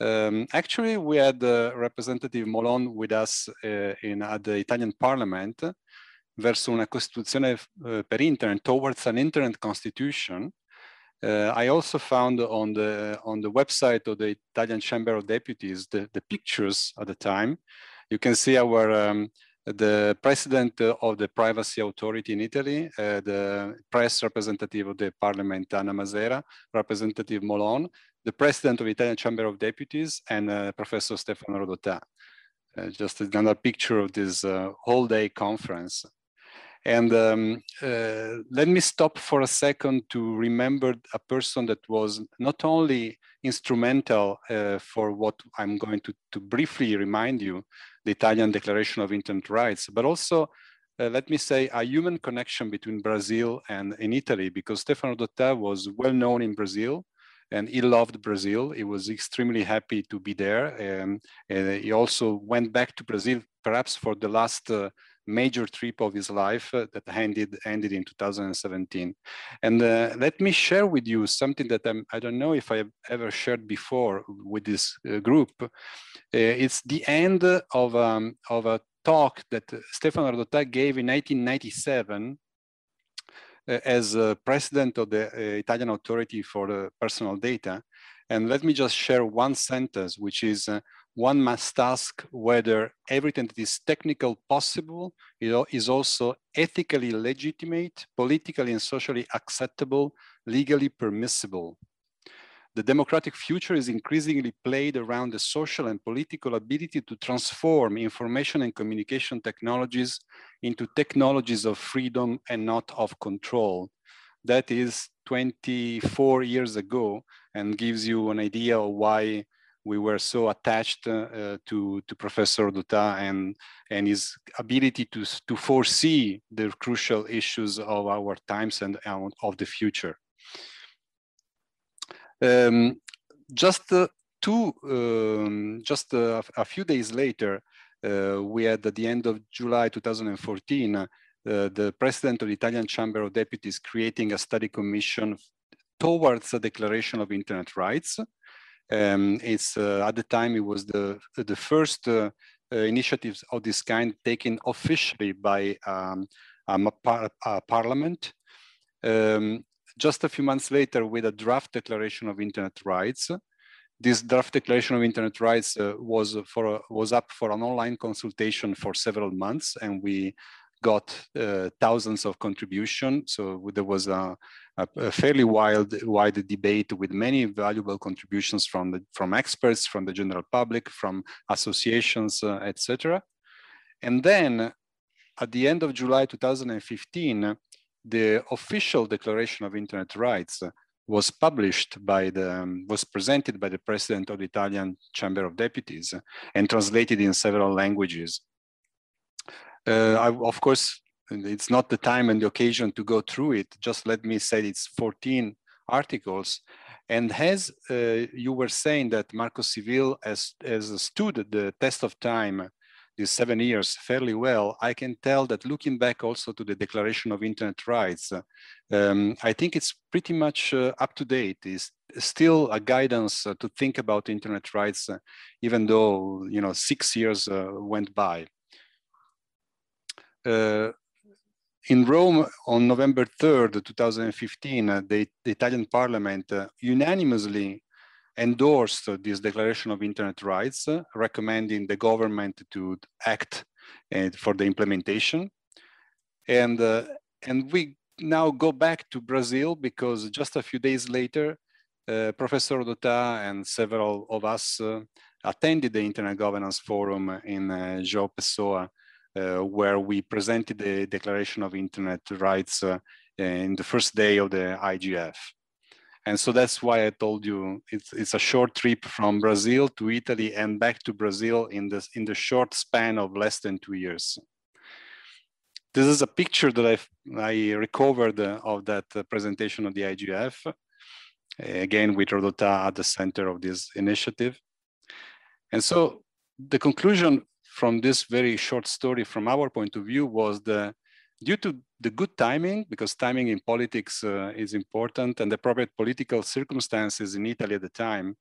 um, actually, we had uh, Representative Molon with us uh, in, at the Italian Parliament verso una Costituzione uh, per Internet, towards an Internet Constitution. Uh, I also found on the on the website of the Italian Chamber of Deputies the, the pictures at the time. You can see our um, the president of the privacy authority in Italy, uh, the press representative of the parliament, Anna Masera, representative Molon, the president of the Italian Chamber of Deputies, and uh, Professor Stefano Rodotà. Uh, just another picture of this uh, whole day conference. And um, uh, let me stop for a second to remember a person that was not only instrumental uh, for what I'm going to, to briefly remind you, the Italian Declaration of Internet Rights, but also, uh, let me say, a human connection between Brazil and in Italy, because Stefano Rodotà was well known in Brazil, and he loved Brazil. He was extremely happy to be there. and he also went back to Brazil, perhaps for the last uh, major trip of his life uh, that ended ended in 2017. And uh, let me share with you something that I'm, I don't know if I've ever shared before with this uh, group. Uh, it's the end of, um, of a talk that Stefano Rodotà gave in 1997 uh, as president of the uh, Italian Authority for Personal Data. And let me just share one sentence, which is one must ask whether everything that is technical possible is also ethically legitimate, politically and socially acceptable, legally permissible. The democratic future is increasingly played around the social and political ability to transform information and communication technologies into technologies of freedom and not of control. That is 24 years ago and gives you an idea of why we were so attached uh, to, to Professor Rodotà and, and his ability to, to foresee the crucial issues of our times and of the future. Um, just uh, two, um, just a, a, few days later, uh, we had at the end of July 2014, uh, the president of the Italian Chamber of Deputies creating a study commission towards a declaration of internet rights. Um, it's uh, at the time it was the the first uh, uh, initiatives of this kind taken officially by um, a, par a parliament. Um, just a few months later, with a draft declaration of internet rights, this draft declaration of internet rights uh, was for was up for an online consultation for several months, and we got uh, thousands of contributions. So there was a, a, fairly wild, wide debate with many valuable contributions from the, from experts, from the general public, from associations, uh, etc. And then at the end of July 2015, the official Declaration of Internet Rights was published by the, um, was presented by the president of the Italian Chamber of Deputies and translated in several languages. Uh, I, of course, it's not the time and the occasion to go through it. Just let me say it's 14 articles. And as uh, you were saying that Marco Civil has, has stood the test of time these seven years fairly well, I can tell that looking back also to the Declaration of Internet Rights, um, I think it's pretty much uh, up to date. It's still a guidance uh, to think about internet rights, uh, even though you know six years uh, went by. Uh, in Rome on November 3rd, 2015, uh, the, the, Italian parliament unanimously endorsed this Declaration of Internet Rights, uh, recommending the government to act uh, for the implementation. And, uh, and we now go back to Brazil because just a few days later, uh, Professor Rodotà and several of us uh, attended the Internet Governance Forum in uh, João Pessoa, where we presented the Declaration of Internet Rights in the first day of the IGF. And so that's why I told you it's, it's a short trip from Brazil to Italy and back to Brazil in the, in the short span of less than two years. This is a picture that I've, I recovered uh, of that uh, presentation of the IGF, again with Rodotà at the center of this initiative. And so the conclusion from this very short story from our point of view was the due to the good timing, because timing in politics uh, is important, and the appropriate political circumstances in Italy at the time,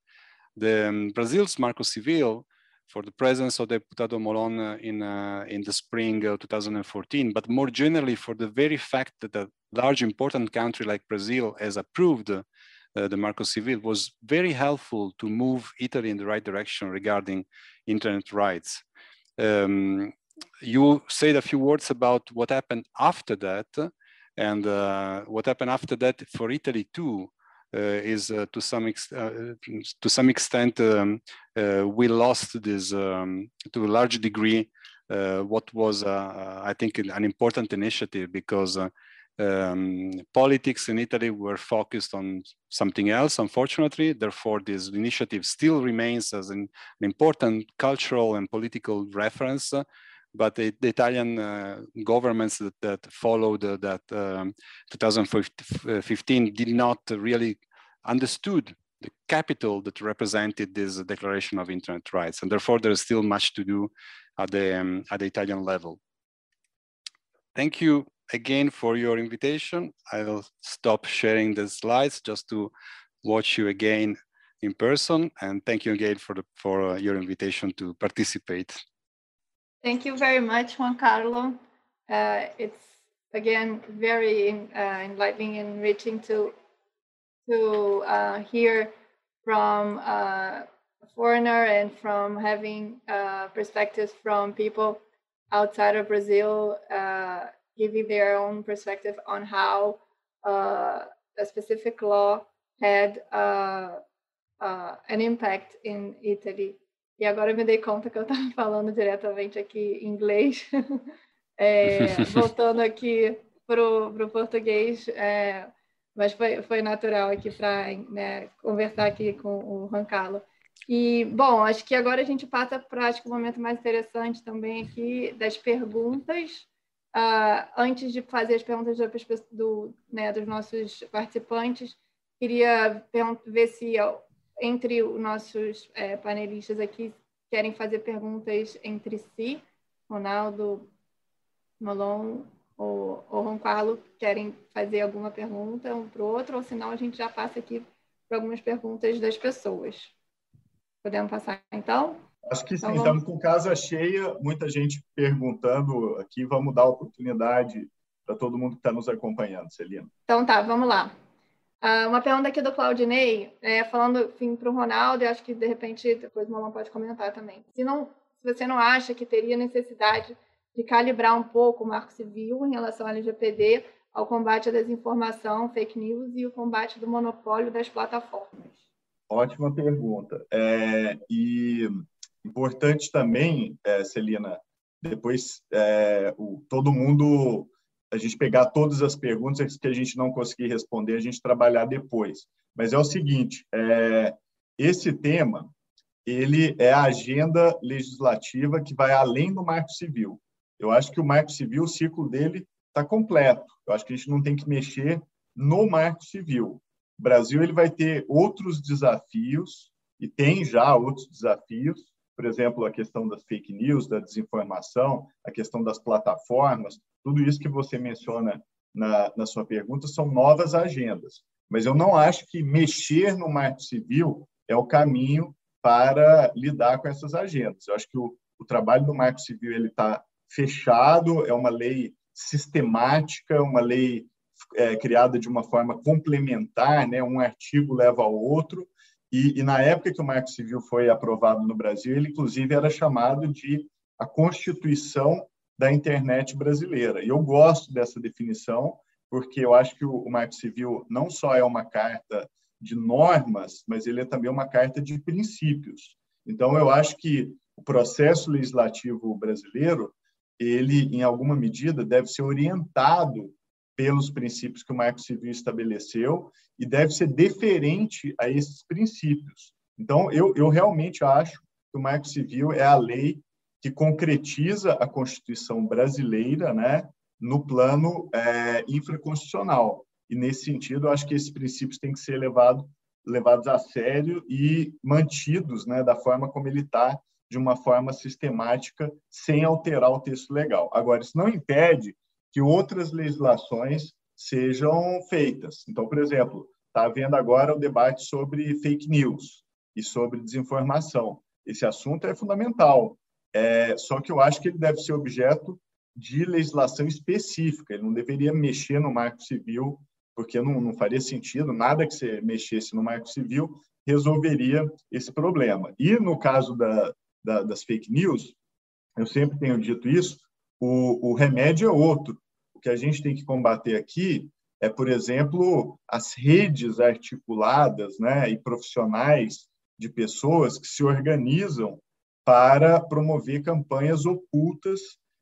the um, Brazil's Marco Civil, for the presence of Deputado Molon uh, in, uh, in the spring of 2014, but more generally for the very fact that a large important country like Brazil has approved uh, the Marco Civil was very helpful to move Italy in the right direction regarding internet rights. Um, you said a few words about what happened after that, and uh, what happened after that for Italy too. Uh, is uh, to some uh, to some extent um, uh, we lost this um, to a large degree uh, what was I think an important initiative because um, politics in Italy were focused on something else, unfortunately. Therefore, this initiative still remains as an, an important cultural and political reference, but the, the Italian uh, governments that, that followed uh, that um, 2015 did not really understood the capital that represented this declaration of internet rights. And therefore, there is still much to do at the, um, at the Italian level. Thank you again for your invitation. I will stop sharing the slides just to watch you again in person. And thank you again for, the, for uh, your invitation to participate. Thank you very much, Juan Carlo. Uh, it's again very uh, enlightening and enriching to to uh, hear from uh, a foreigner and from having uh, perspectives from people outside of Brazil, uh, giving their own perspective on how a specific law had an impact in Italy. E agora eu me dei conta que eu estava falando diretamente aqui em inglês. É, voltando aqui para o português, é, mas foi, foi natural aqui para né, conversar aqui com o Juan Carlos. E, bom, acho que agora a gente passa para o um momento mais interessante também aqui das perguntas. Uh, antes de fazer as perguntas do, do, né, dos nossos participantes, queria ver se entre os nossos é, panelistas aqui querem fazer perguntas entre si. Ronaldo, Molon ou, ou Juan Carlos querem fazer alguma pergunta um para o outro, ou senão a gente já passa aqui para algumas perguntas das pessoas. Podemos passar então? Acho que sim, então, estamos com casa cheia, muita gente perguntando aqui, vamos dar oportunidade para todo mundo que está nos acompanhando, Celina. Então tá, vamos lá. Uh, uma pergunta aqui do Claudinei, é, falando para o Ronaldo, e acho que de repente depois o Mamão pode comentar também. Se, não, se você não acha que teria necessidade de calibrar um pouco o marco civil em relação ao LGPD, ao combate à desinformação, fake news e o combate do monopólio das plataformas? Ótima pergunta. É, e importante também, é, Celina, depois é, o, todo mundo a gente pegar todas as perguntas que a gente não conseguir responder, a gente trabalhar depois. Mas é o seguinte, é, esse tema ele é a agenda legislativa que vai além do Marco Civil. Eu acho que o Marco Civil, o ciclo dele está completo. Eu acho que a gente não tem que mexer no Marco Civil. o Brasil ele vai ter outros desafios e tem já outros desafios, por exemplo, a questão das fake news, da desinformação, a questão das plataformas, tudo isso que você menciona na, na sua pergunta são novas agendas. Mas eu não acho que mexer no marco civil é o caminho para lidar com essas agendas. Eu acho que o, o trabalho do marco civil ele está fechado, é uma lei sistemática, uma lei é, criada de uma forma complementar, né? um artigo leva ao outro, e, e, na época que o Marco Civil foi aprovado no Brasil, ele inclusive era chamado de a Constituição da Internet Brasileira. E eu gosto dessa definição, porque eu acho que o, o Marco Civil não só é uma carta de normas, mas ele é também uma carta de princípios. Então, eu acho que o processo legislativo brasileiro, ele, em alguma medida, deve ser orientado pelos princípios que o Marco Civil estabeleceu e deve ser deferente a esses princípios. Então, eu, eu realmente acho que o Marco Civil é a lei que concretiza a Constituição brasileira né, no plano é, infraconstitucional. E, nesse sentido, eu acho que esses princípios têm que ser levado, levados a sério e mantidos né, da forma como ele está, de uma forma sistemática, sem alterar o texto legal. Agora, isso não impede que outras legislações sejam feitas. Então, por exemplo, está havendo agora o debate sobre fake news e sobre desinformação. Esse assunto é fundamental, é, só que eu acho que ele deve ser objeto de legislação específica, ele não deveria mexer no marco civil, porque não, não faria sentido, nada que você mexesse no marco civil resolveria esse problema. E no caso da, da, das fake news, eu sempre tenho dito isso, o, o remédio é outro que a gente tem que combater aqui é, por exemplo, as redes articuladas né, e profissionais de pessoas que se organizam para promover campanhas ocultas,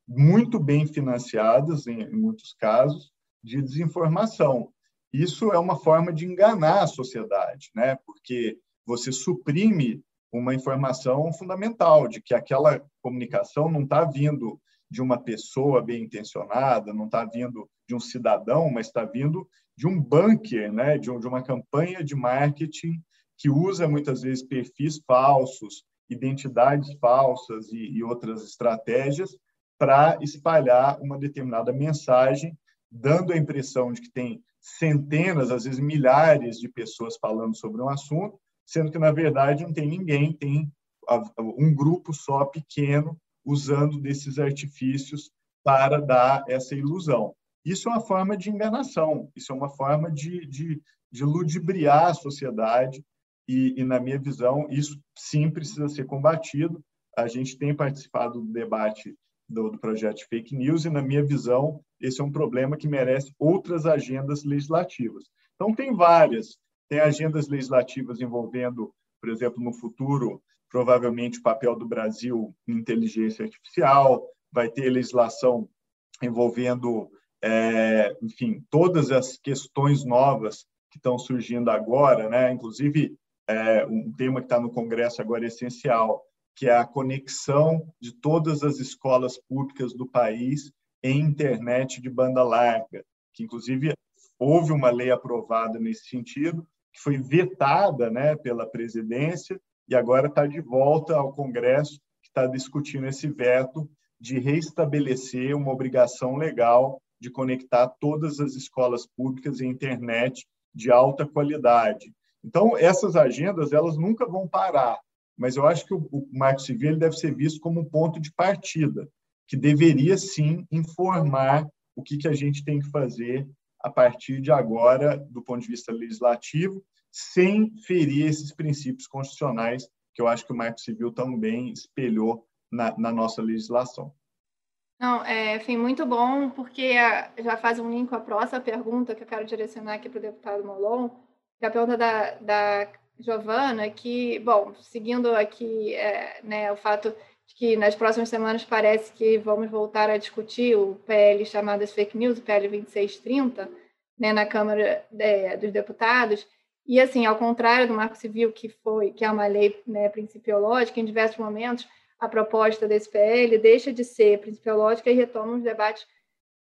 muito bem financiadas, em, em muitos casos, de desinformação. Isso é uma forma de enganar a sociedade, né? porque você suprime uma informação fundamental de que aquela comunicação não está vindo de uma pessoa bem intencionada, não está vindo de um cidadão, mas está vindo de um bunker, né? de, de uma campanha de marketing que usa muitas vezes perfis falsos, identidades falsas e, e outras estratégias para espalhar uma determinada mensagem, dando a impressão de que tem centenas, às vezes milhares de pessoas falando sobre um assunto, sendo que na verdade não tem ninguém, tem um grupo só pequeno usando desses artifícios para dar essa ilusão. Isso é uma forma de enganação, isso é uma forma de, de, de ludibriar a sociedade, e, e, na minha visão, isso sim precisa ser combatido. A gente tem participado do debate do, do projeto fake news, e, na minha visão, esse é um problema que merece outras agendas legislativas. Então, tem várias. Tem agendas legislativas envolvendo, por exemplo, no futuro, provavelmente o papel do Brasil em inteligência artificial, vai ter legislação envolvendo, é, enfim, todas as questões novas que estão surgindo agora, né? Inclusive é, um tema que está no Congresso agora é essencial, que é a conexão de todas as escolas públicas do país em internet de banda larga, que inclusive houve uma lei aprovada nesse sentido, que foi vetada, né, pela presidência e agora está de volta ao Congresso, que está discutindo esse veto de reestabelecer uma obrigação legal de conectar todas as escolas públicas à internet de alta qualidade. Então, essas agendas elas nunca vão parar, mas eu acho que o, o Marco Civil deve ser visto como um ponto de partida, que deveria sim informar o que, que a gente tem que fazer a partir de agora, do ponto de vista legislativo, sem ferir esses princípios constitucionais que eu acho que o Marco Civil também espelhou na, na nossa legislação. Não, é, enfim, muito bom, porque já faz um link com a próxima pergunta que eu quero direcionar aqui para o deputado Molon, que é a pergunta da, da Giovana, que, bom, seguindo aqui é, né, o fato de que nas próximas semanas parece que vamos voltar a discutir o PL chamado Fake News, o PL 2630, né, na Câmara é, dos Deputados, e assim, ao contrário do Marco Civil, que foi, que é uma lei né, principiológica, em diversos momentos a proposta desse PL deixa de ser principiológica e retoma os debates,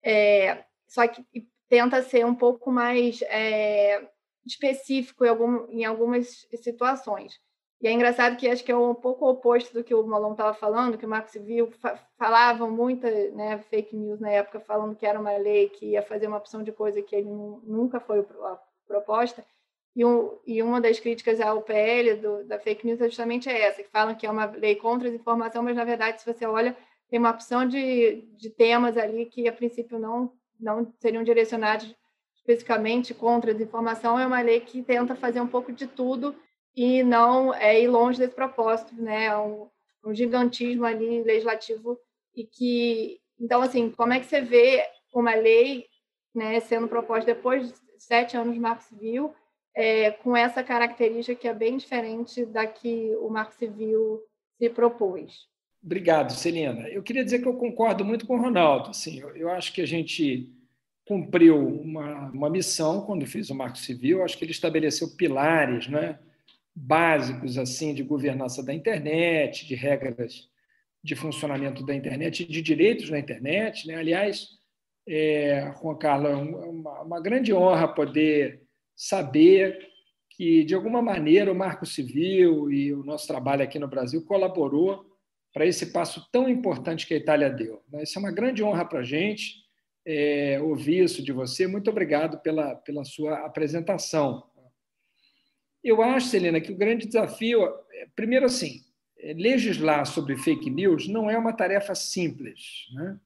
é, só que tenta ser um pouco mais é, específico em, algum, em algumas situações. E é engraçado que acho que é um pouco oposto do que o Malon estava falando, que o Marco Civil fa falavam muita né, fake news na época, falando que era uma lei que ia fazer uma opção de coisa que ele nunca foi a proposta. E, um, e uma das críticas ao PL do, da fake news é justamente essa, que falam que é uma lei contra a desinformação, mas na verdade, se você olha, tem uma opção de, de temas ali que a princípio não, não seriam direcionados especificamente contra a desinformação. É uma lei que tenta fazer um pouco de tudo e não é ir longe desse propósito, né? É um, um gigantismo ali legislativo e que então assim como é que você vê uma lei né, sendo proposta depois de sete anos de Marco Civil é, com essa característica que é bem diferente da que o Marco Civil se propôs. Obrigado, Celina. Eu queria dizer que eu concordo muito com o Ronaldo. Assim, eu, eu acho que a gente cumpriu uma, uma missão quando fez o Marco Civil. Eu acho que ele estabeleceu pilares, né? básicos assim de governança da internet, de regras de funcionamento da internet, de direitos na internet. Né? Aliás, é, Juan Carlos, é uma, uma grande honra poder saber que, de alguma maneira, o Marco Civil e o nosso trabalho aqui no Brasil colaborou para esse passo tão importante que a Itália deu. Né? Isso é uma grande honra para a gente é, ouvir isso de você. Muito obrigado pela, pela sua apresentação. Eu acho, Selena, que o grande desafio, é, primeiro assim, é, legislar sobre fake news não é uma tarefa simples. Né?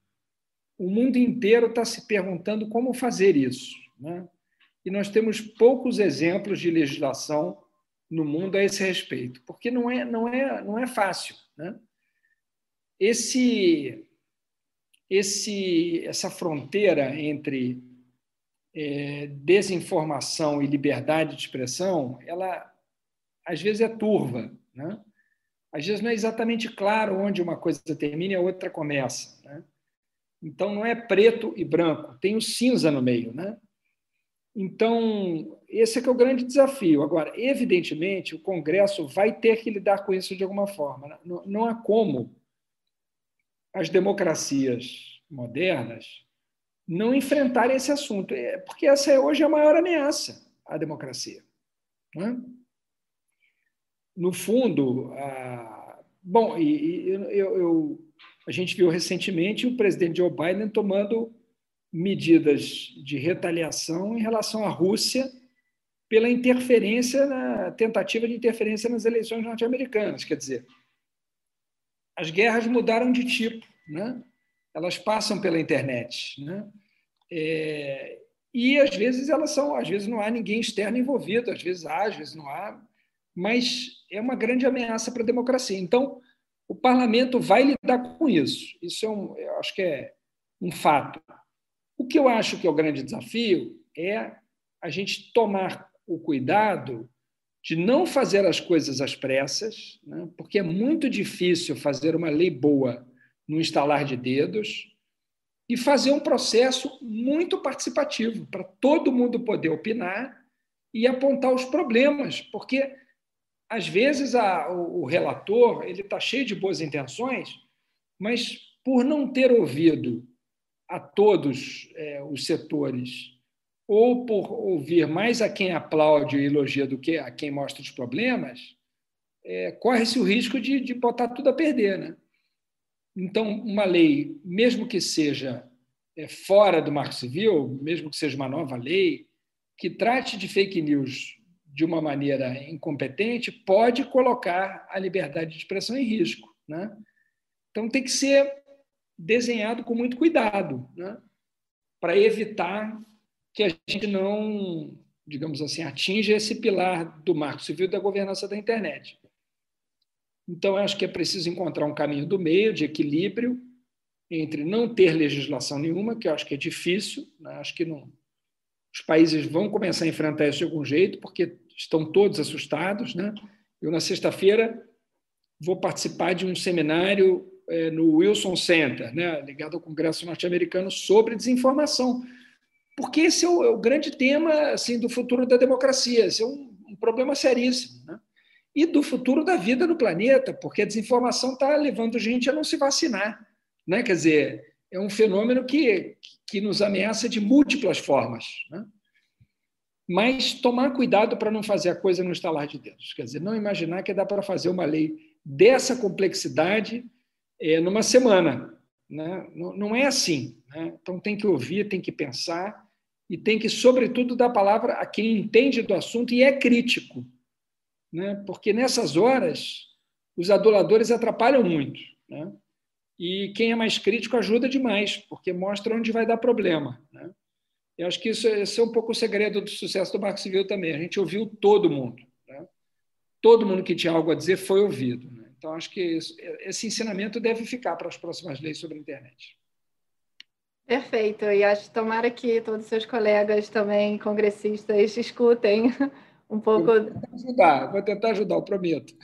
O mundo inteiro está se perguntando como fazer isso. Né? E nós temos poucos exemplos de legislação no mundo a esse respeito, porque não é, não é, não é fácil. Né? Esse, esse, essa fronteira entre é, desinformação e liberdade de expressão, ela às vezes é turva, né? Às vezes não é exatamente claro onde uma coisa termina e a outra começa, né? Então não é preto e branco, tem o cinza no meio, né? Então, esse é que é o grande desafio. Agora, evidentemente, o Congresso vai ter que lidar com isso de alguma forma. Né? Não, não há como as democracias modernas não enfrentarem esse assunto, é, porque essa é hoje a maior ameaça à democracia. Né? No fundo, a... bom, e, e eu, eu, a gente viu recentemente o presidente Joe Biden tomando medidas de retaliação em relação à Rússia pela interferência na tentativa de interferência nas eleições norte-americanas, quer dizer, as guerras mudaram de tipo, né? elas passam pela internet. Né? É, e às vezes elas são, às vezes não há ninguém externo envolvido, às vezes há, às vezes não há, mas é uma grande ameaça para a democracia. Então, o parlamento vai lidar com isso. Isso é um, eu acho que é um fato. O que eu acho que é o grande desafio é a gente tomar o cuidado de não fazer as coisas às pressas, né? porque é muito difícil fazer uma lei boa no instalar de dedos, e fazer um processo muito participativo, para todo mundo poder opinar e apontar os problemas, porque às vezes a, o, o relator ele está cheio de boas intenções, mas por não ter ouvido a todos é, os setores ou por ouvir mais a quem aplaude e elogia do que a quem mostra os problemas, é, corre-se o risco de, de botar tudo a perder, né? Então, uma lei, mesmo que seja é, fora do Marco Civil, mesmo que seja uma nova lei, que trate de fake news de uma maneira incompetente, pode colocar a liberdade de expressão em risco. Né? Então, tem que ser desenhado com muito cuidado, né? para evitar que a gente não, digamos assim, atinja esse pilar do Marco Civil da governança da internet. Então, acho que é preciso encontrar um caminho do meio, de equilíbrio, entre não ter legislação nenhuma, que eu acho que é difícil, né? acho que não, os países vão começar a enfrentar isso de algum jeito, porque estão todos assustados. Né? Eu, na sexta-feira, vou participar de um seminário é, no Wilson Center, né? ligado ao Congresso norte-americano, sobre desinformação, porque esse é o, é o, grande tema assim, do futuro da democracia, esse é um, um problema seríssimo. Né? e do futuro da vida no planeta, porque a desinformação está levando gente a não se vacinar. Né? Quer dizer, é um fenômeno que, que nos ameaça de múltiplas formas. Né? mas tomar cuidado para não fazer a coisa no estalar de dedos. Quer dizer, não imaginar que dá para fazer uma lei dessa complexidade é, numa semana. Né? Não, não é assim. Né? Então tem que ouvir, tem que pensar e tem que, sobretudo, dar palavra a quem entende do assunto e é crítico. Né? Porque nessas horas os aduladores atrapalham muito. Né? E quem é mais crítico ajuda demais, porque mostra onde vai dar problema. Né? Eu acho que isso, esse é um pouco o segredo do sucesso do Marco Civil também. A gente ouviu todo mundo. Né? Todo mundo que tinha algo a dizer foi ouvido. Né? Então, acho que isso, esse ensinamento deve ficar para as próximas leis sobre a internet. Perfeito. E acho tomara que todos os seus colegas também, congressistas, escutem um pouco. Vou tentar ajudar, vou tentar ajudar, eu prometo.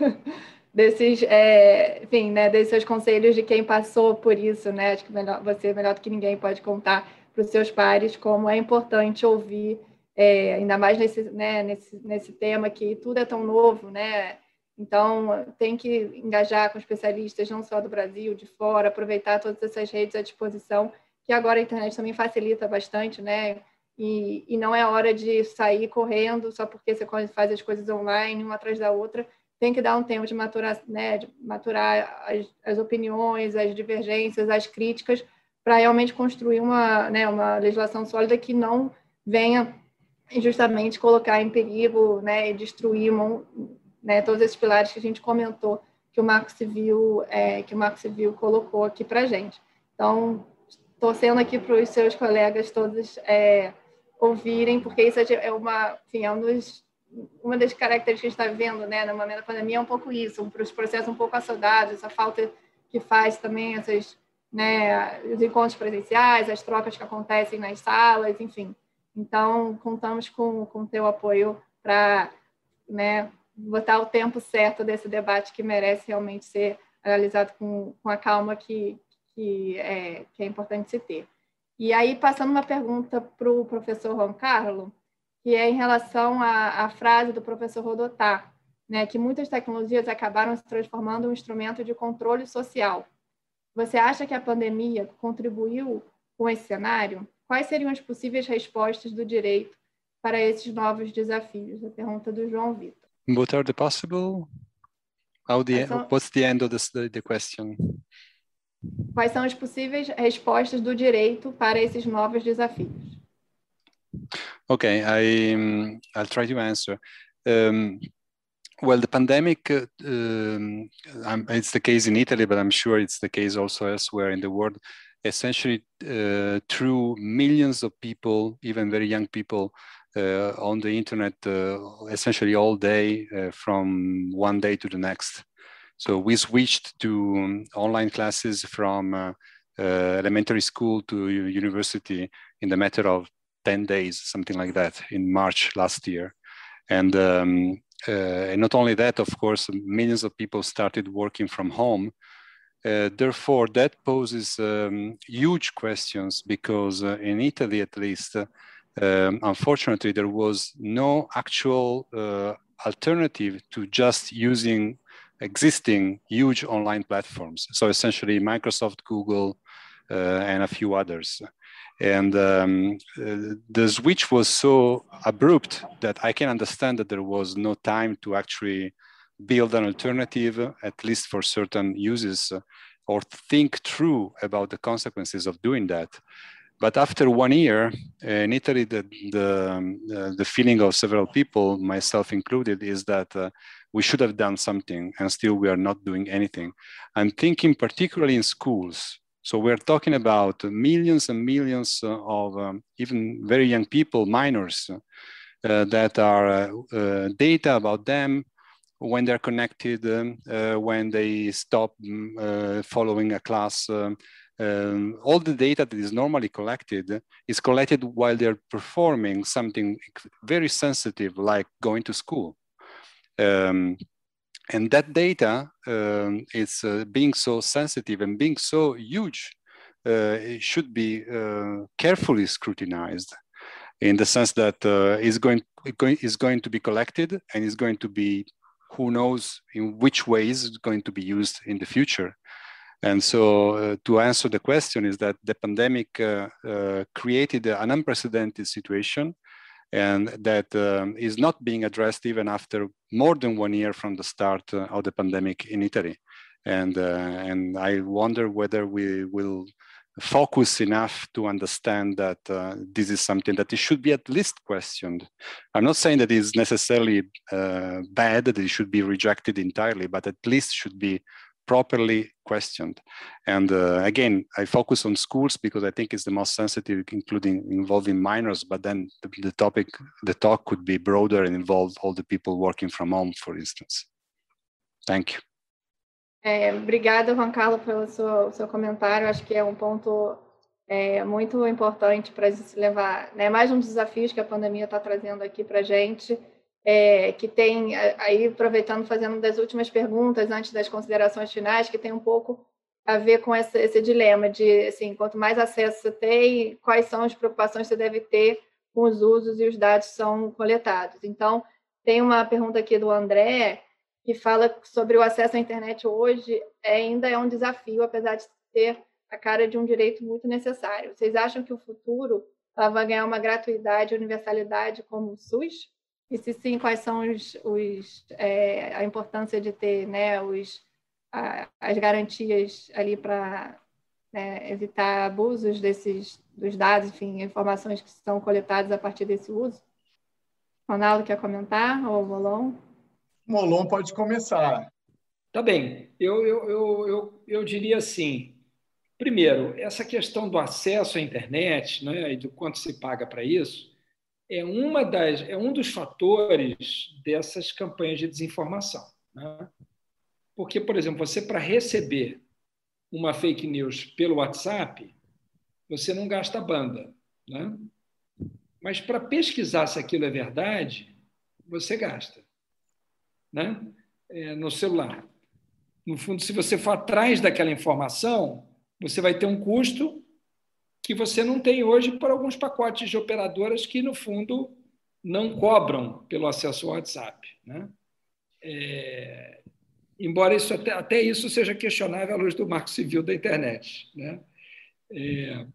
desses, é, enfim, né, desses seus conselhos de quem passou por isso, né? Acho que melhor, você melhor do que ninguém pode contar para os seus pares como é importante ouvir, é, ainda mais nesse, né, nesse, nesse tema que tudo é tão novo, né? Então, tem que engajar com especialistas, não só do Brasil, de fora, aproveitar todas essas redes à disposição, que agora a internet também facilita bastante, né? E, e não é hora de sair correndo só porque você faz as coisas online, uma atrás da outra. Tem que dar um tempo de maturar, né? De maturar as, as opiniões, as divergências, as críticas, para realmente construir uma, né, uma legislação sólida que não venha justamente colocar em perigo né, e destruir né, todos esses pilares que a gente comentou que o Marco Civil é, que o Marco Civil colocou aqui para gente. Então, torcendo aqui para os seus colegas todos é, ouvirem, porque isso é uma, enfim, é um dos, uma das características que a gente está vivendo né, no momento da pandemia, é um pouco isso, um, os processos um pouco assodados, essa falta que faz também essas, né, os encontros presenciais, as trocas que acontecem nas salas, enfim. Então, contamos com o teu apoio para né, botar o tempo certo desse debate que merece realmente ser analisado com, com a calma que, que, é, que é importante se ter. E aí, passando uma pergunta para o professor Juan Carlos, que é em relação à, à frase do professor Rodotá, né, que muitas tecnologias acabaram se transformando em um instrumento de controle social. Você acha que a pandemia contribuiu com esse cenário? Quais seriam as possíveis respostas do direito para esses novos desafios? A pergunta do João Vitor. What are the possible? How the, são... what's the end of the, the question? Quais são as possíveis respostas do direito para esses novos desafios? Okay, I um, I'll try to answer. Um, well, the pandemic, uh, um, it's the case in Italy, but I'm sure it's the case also elsewhere in the world. Essentially, uh, through millions of people, even very young people, on the internet uh, essentially all day uh, from one day to the next. So we switched to um, online classes from elementary school to university in the matter of 10 days, something like that, in March last year. And, um, uh, and not only that, of course, millions of people started working from home. Uh, therefore, that poses um, huge questions because uh, in Italy, at least, um, unfortunately, there was no actual uh, alternative to just using existing huge online platforms. So essentially, Microsoft, Google, uh, and a few others. And um, uh, the switch was so abrupt that I can understand that there was no time to actually build an alternative, at least for certain uses, or think through about the consequences of doing that. But after one year in Italy, the, the, um, uh, the feeling of several people, myself included, is that uh, we should have done something and still we are not doing anything. I'm thinking particularly in schools. So we're talking about millions and millions of um, even very young people, minors, uh, that are uh, uh, data about them when they're connected, um, uh, when they stop mm, following a class, um, um, all the data that is normally collected is collected while they're performing something very sensitive like going to school. Um, and that data um, is uh, being so sensitive and being so huge, uh, it should be uh, carefully scrutinized in the sense that uh, is going, is going to be collected and is going to be who knows in which ways it's going to be used in the future. And so uh, to answer the question is that the pandemic uh, uh, created an unprecedented situation and that um, is not being addressed even after more than one year from the start uh, of the pandemic in Italy. And, uh, and I wonder whether we will focus enough to understand that uh, this is something that it should be at least questioned. I'm not saying that it's necessarily bad, that it should be rejected entirely, but at least should be properly questioned. And uh, again, I focus on schools because I think it's the most sensitive, including involving minors, but then the, the topic, the talk could be broader and involve all the people working from home, for instance. Thank you. É, obrigada, Juan Carlos, pelo seu, seu comentário. Acho que é um ponto é, muito importante para a gente se levar. Né? Mais um desafio que a pandemia está trazendo aqui para a gente, é, que tem, aí aproveitando, fazendo das últimas perguntas, antes das considerações finais, que tem um pouco a ver com esse dilema de, assim, quanto mais acesso você tem, quais são as preocupações que você deve ter com os usos e os dados são coletados. Então, tem uma pergunta aqui do André, que fala sobre o acesso à internet hoje ainda é um desafio, apesar de ter a cara de um direito muito necessário. Vocês acham que o futuro vai ganhar uma gratuidade, universalidade como o SUS? E se sim, quais são os, os é, a importância de ter né, os, a, as garantias ali para né, evitar abusos desses dos dados, enfim, informações que são coletadas a partir desse uso? Ronaldo quer comentar ou Molon? Molon pode começar. Tá bem. Eu, eu, eu, eu, eu diria assim: primeiro, essa questão do acesso à internet né, e do quanto se paga para isso é, uma das, é um dos fatores dessas campanhas de desinformação. Né? Porque, por exemplo, você, para receber uma fake news pelo WhatsApp, você não gasta banda. Né? Mas para pesquisar se aquilo é verdade, você gasta né? É, no celular. No fundo, se você for atrás daquela informação, você vai ter um custo que você não tem hoje para alguns pacotes de operadoras que, no fundo, não cobram pelo acesso ao WhatsApp. Né? É, embora isso até, até, isso seja questionável à luz do marco civil da internet. Né? É,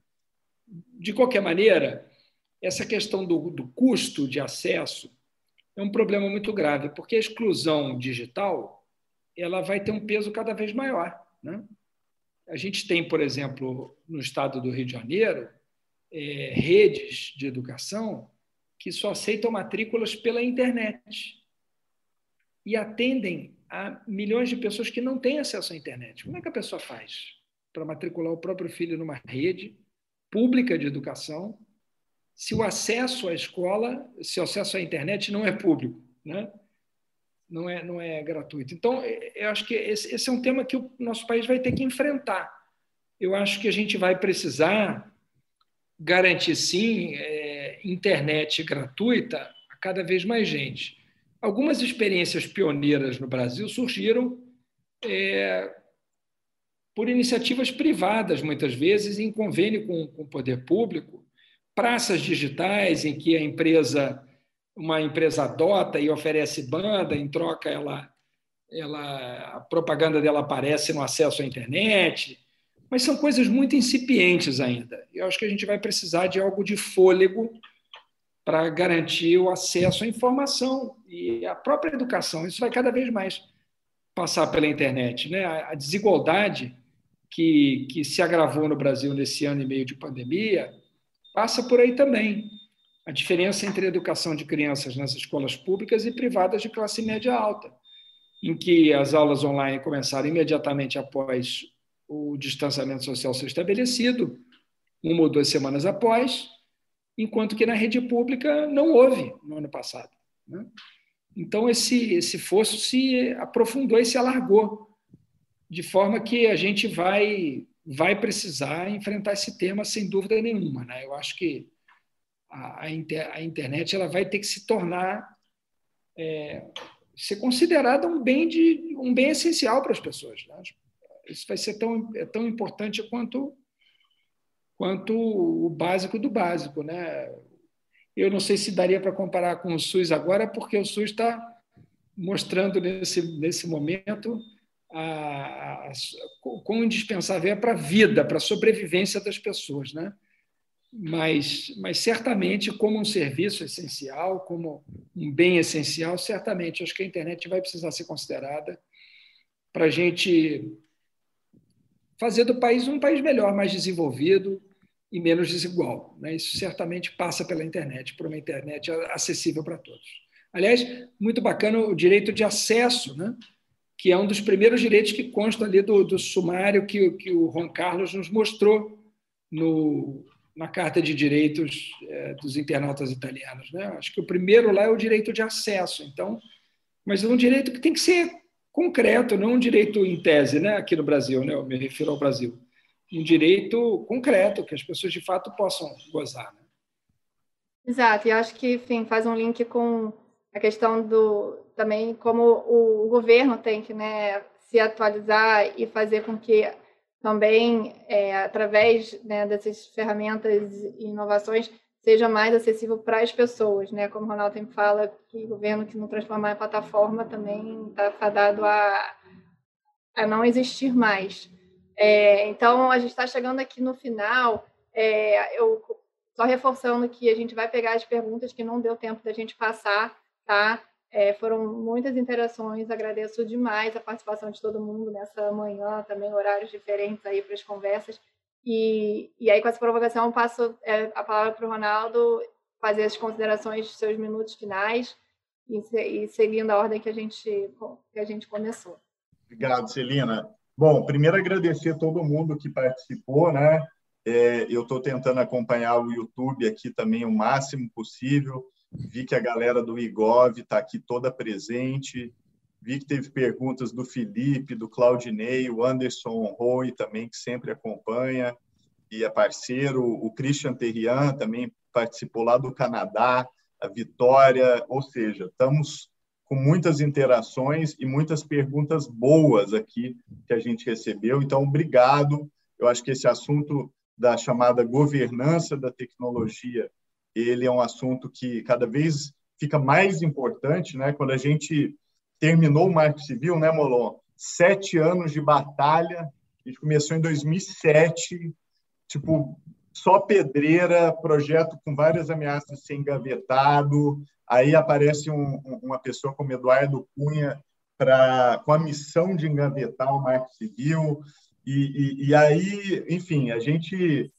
de qualquer maneira, essa questão do, do custo de acesso é um problema muito grave, porque a exclusão digital ela vai ter um peso cada vez maior. Né? A gente tem, por exemplo, no estado do Rio de Janeiro, é, redes de educação que só aceitam matrículas pela internet e atendem a milhões de pessoas que não têm acesso à internet. Como é que a pessoa faz para matricular o próprio filho numa rede pública de educação se o acesso à escola, se o acesso à internet não é público, né? Não, é, não é gratuito. Então, eu acho que esse, esse é um tema que o nosso país vai ter que enfrentar. Eu acho que a gente vai precisar garantir, sim, é, internet gratuita a cada vez mais gente. Algumas experiências pioneiras no Brasil surgiram é, por iniciativas privadas, muitas vezes, em convênio com, com o poder público, praças digitais em que a empresa, uma empresa adota e oferece banda, em troca ela, ela, a propaganda dela aparece no acesso à internet, mas são coisas muito incipientes ainda. Eu acho que a gente vai precisar de algo de fôlego para garantir o acesso à informação e à própria educação. Isso vai cada vez mais passar pela internet. Né? A desigualdade que, que se agravou no Brasil nesse ano e meio de pandemia passa por aí também. A diferença entre a educação de crianças nas escolas públicas e privadas de classe média alta, em que as aulas online começaram imediatamente após o distanciamento social ser estabelecido, uma ou duas semanas após, enquanto que na rede pública não houve no ano passado. Né? Então, esse, esse fosso se aprofundou e se alargou, de forma que a gente vai vai precisar enfrentar esse tema sem dúvida nenhuma. Né? Eu acho que a, a, inter, a internet ela vai ter que se tornar é, ser considerada um bem de um bem essencial para as pessoas. Né? Isso vai ser tão é tão importante quanto quanto o básico do básico, né? Eu não sei se daria para comparar com o SUS agora, porque o SUS está mostrando nesse nesse momento a, a, quão indispensável é para a vida, para a sobrevivência das pessoas. Né? Mas, mas certamente como um serviço essencial, como um bem essencial, certamente acho que a internet vai precisar ser considerada para a gente fazer do país um país melhor, mais desenvolvido e menos desigual. Né? Isso certamente passa pela internet, por uma internet acessível para todos. Aliás, muito bacana o direito de acesso, né? que é um dos primeiros direitos que consta ali do, do sumário que, que o Juan Carlos nos mostrou no, na Carta de Direitos é, dos Internautas Italianos. Né? Acho que o primeiro lá é o direito de acesso, então, mas é um direito que tem que ser concreto, não um direito em tese, né? aqui no Brasil, né? eu me refiro ao Brasil. Um direito concreto, que as pessoas de fato possam gozar. Né? Exato, e acho que enfim, faz um link com a questão do também como o governo tem que né, se atualizar e fazer com que também é, através né, dessas ferramentas e inovações seja mais acessível para as pessoas, né? Como o Ronaldo sempre fala, que o governo que não transformar em plataforma também está fadado a, a não existir mais. É, então, a gente está chegando aqui no final. É, eu só reforçando que a gente vai pegar as perguntas que não deu tempo da gente passar, tá? É, foram muitas interações, agradeço demais a participação de todo mundo nessa manhã, também horários diferentes aí para as conversas. E, e aí, com essa provocação, passo é, a palavra para o Ronaldo fazer as considerações seus minutos finais e, e, seguindo a ordem que a gente, que a gente começou. Obrigado, Celina. Bom, primeiro agradecer a todo mundo que participou, né? É, eu estou tentando acompanhar o YouTube aqui também o máximo possível. Vi que a galera do IGOV está aqui toda presente. Vi que teve perguntas do Felipe, do Claudinei, o Anderson Roy também, que sempre acompanha e é parceiro. O Christian Terrian também participou lá do Canadá, a Vitória. Ou seja, estamos com muitas interações e muitas perguntas boas aqui que a gente recebeu. Então, obrigado. Eu acho que esse assunto da chamada governança da tecnologia ele é um assunto que cada vez fica mais importante, né? Quando a gente terminou o Marco Civil, né, Molon? Sete anos de batalha. A gente começou em 2007, tipo só pedreira, projeto com várias ameaças de ser engavetado. Aí aparece um, uma pessoa como Eduardo Cunha para com a missão de engavetar o Marco Civil. E, e, e aí, enfim, a gente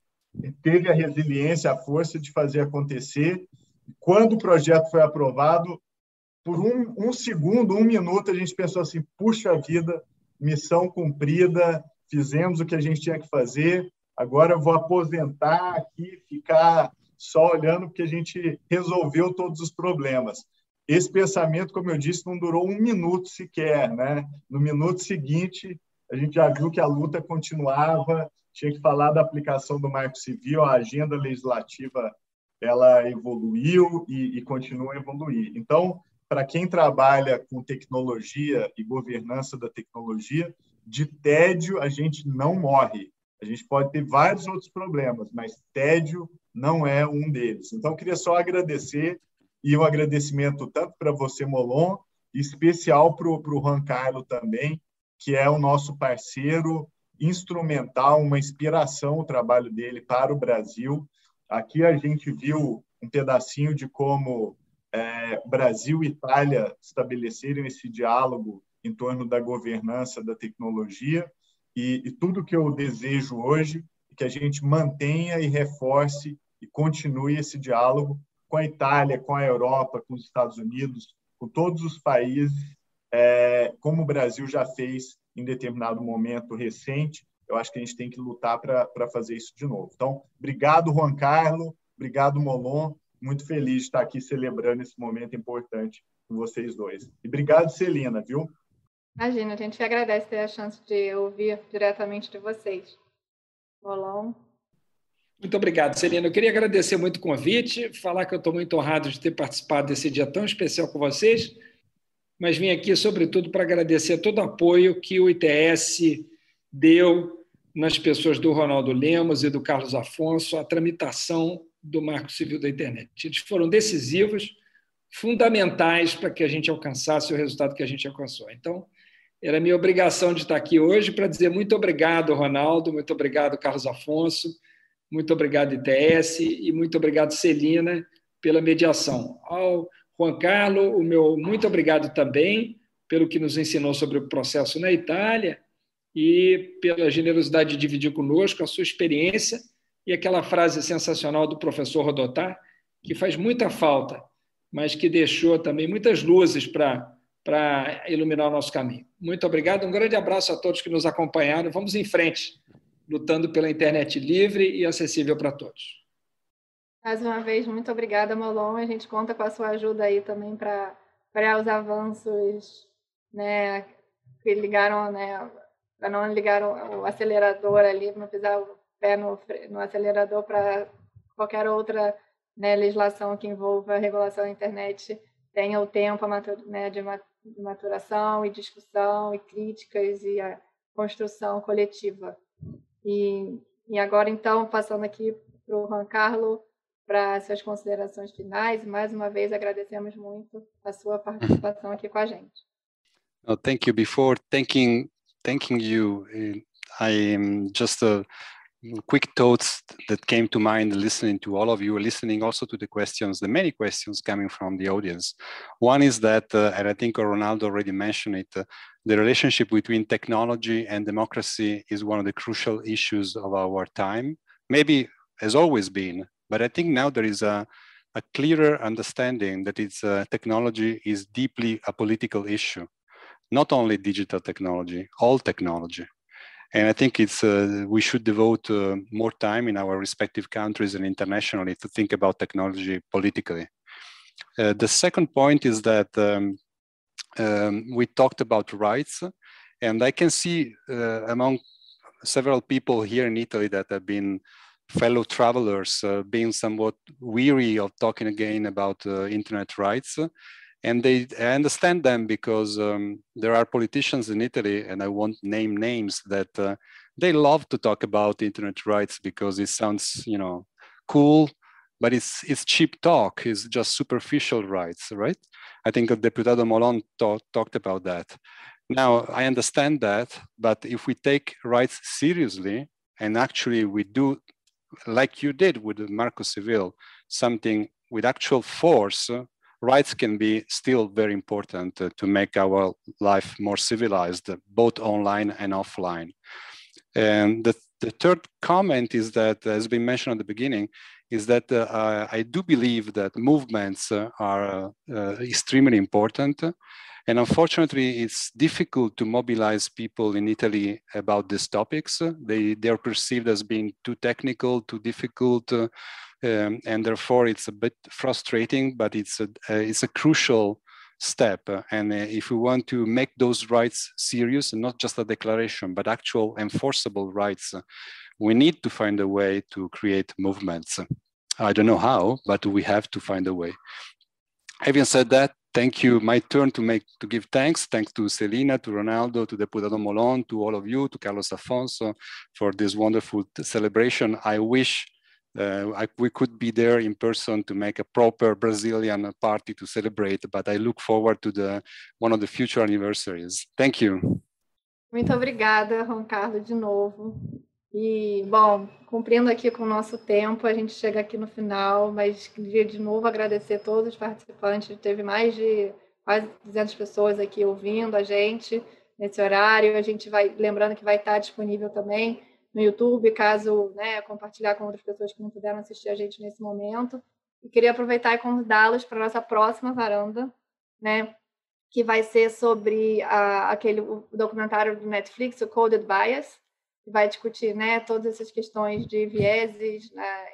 teve a resiliência, a força de fazer acontecer. Quando o projeto foi aprovado, por um, um segundo, um minuto, a gente pensou assim: puxa vida, missão cumprida, fizemos o que a gente tinha que fazer. Agora eu vou aposentar aqui, ficar só olhando porque a gente resolveu todos os problemas. Esse pensamento, como eu disse, não durou um minuto sequer, né? No minuto seguinte, a gente já viu que a luta continuava tinha que falar da aplicação do Marco Civil, a agenda legislativa ela evoluiu e, e continua a evoluir. Então, para quem trabalha com tecnologia e governança da tecnologia, de tédio a gente não morre. A gente pode ter vários outros problemas, mas tédio não é um deles. Então, queria só agradecer e um agradecimento tanto para você, Molon, especial para o Juan Carlo também, que é o nosso parceiro instrumental, uma inspiração o trabalho dele para o Brasil. Aqui a gente viu um pedacinho de como é, Brasil e Itália estabeleceram esse diálogo em torno da governança da tecnologia e, e tudo que eu desejo hoje é que a gente mantenha e reforce e continue esse diálogo com a Itália, com a Europa, com os Estados Unidos, com todos os países, é, como o Brasil já fez em determinado momento recente. Eu acho que a gente tem que lutar para fazer isso de novo. Então, obrigado, Juan Carlos, obrigado, Molon. Muito feliz de estar aqui celebrando esse momento importante com vocês dois. E obrigado, Celina, viu? Imagina, a gente agradece ter a chance de ouvir diretamente de vocês. Molon. Muito obrigado, Celina. Eu queria agradecer muito o convite, falar que eu estou muito honrado de ter participado desse dia tão especial com vocês mas vim aqui, sobretudo, para agradecer todo o apoio que o ITS deu nas pessoas do Ronaldo Lemos e do Carlos Afonso à tramitação do Marco Civil da Internet. Eles foram decisivos, fundamentais para que a gente alcançasse o resultado que a gente alcançou. Então, era minha obrigação de estar aqui hoje para dizer muito obrigado, Ronaldo, muito obrigado, Carlos Afonso, Muito obrigado, ITS, e muito obrigado, Celina, pela mediação. Ao Juan Carlos, o meu muito obrigado também pelo que nos ensinou sobre o processo na Itália e pela generosidade de dividir conosco a sua experiência e aquela frase sensacional do professor Rodotar, que faz muita falta, mas que deixou também muitas luzes para para iluminar o nosso caminho. Muito obrigado, um grande abraço a todos que nos acompanharam. Vamos em frente, lutando pela internet livre e acessível para todos. Mais uma vez, muito obrigada, Molon. A gente conta com a sua ajuda aí também para os avanços né, que ligaram, né, para não ligar o, acelerador ali, não pisar o pé no, no acelerador para qualquer outra né, legislação que envolva regulação da internet tenha o tempo né, de maturação e discussão e críticas e a construção coletiva. E, e agora, então, passando aqui para o Juan Carlos, para suas considerações finais. Mais uma vez, agradecemos muito a sua participação aqui com a gente. Oh, thank you. Before thanking thanking you, eh, I am just a quick thoughts that came to mind listening to all of you, listening also to the questions, the many questions coming from the audience. One is that, uh, and I think Ronaldo already mentioned it, uh, the relationship between technology and democracy is one of the crucial issues of our time. Maybe has always been, but I think now there is a, a clearer understanding that its uh, technology is deeply a political issue, not only digital technology, all technology. And I think it's uh, we should devote uh, more time in our respective countries and internationally to think about technology politically. Uh, the second point is that um, um, we talked about rights, and I can see uh, among several people here in Italy that have been fellow travelers uh, being somewhat weary of talking again about uh, internet rights. And they, I understand them because um, there are politicians in Italy, and I won't name names, that uh, they love to talk about internet rights because it sounds, you know, cool, but it's it's cheap talk. It's just superficial rights, right? I think Deputado Molon talk, talked about that. Now I understand that, but if we take rights seriously and actually we do like you did with Marco Civil, something with actual force, rights can be still very important to make our life more civilized, both online and offline. And the, the third comment is that, as been mentioned at the beginning, is that uh, I do believe that movements uh, are uh, extremely important. And unfortunately, it's difficult to mobilize people in Italy about these topics. They, they are perceived as being too technical, too difficult, uh, um, and therefore it's a bit frustrating, but it's a, uh, it's a crucial step. And uh, if we want to make those rights serious, and not just a declaration, but actual enforceable rights, we need to find a way to create movements. I don't know how, but we have to find a way. Having said that, thank you. My turn to make to give thanks. Thanks to Selina, to Ronaldo, to Deputado Molon, to all of you, to Carlos Afonso for this wonderful celebration. I wish uh, I, we could be there in person to make a proper Brazilian party to celebrate, but I look forward to the one of the future anniversaries. Thank you. Muito obrigada, Juan Carlos, de novo. E, bom, cumprindo aqui com o nosso tempo, a gente chega aqui no final, mas queria de novo agradecer todos os participantes. Teve mais de quase 200 pessoas aqui ouvindo a gente nesse horário. A gente vai, lembrando que vai estar disponível também no YouTube, caso né, compartilhar com outras pessoas que não puderam assistir a gente nesse momento. E queria aproveitar e convidá-los para a nossa próxima varanda, né, que vai ser sobre a, aquele documentário do Netflix, o Coded Bias, vai discutir né, todas essas questões de vieses né,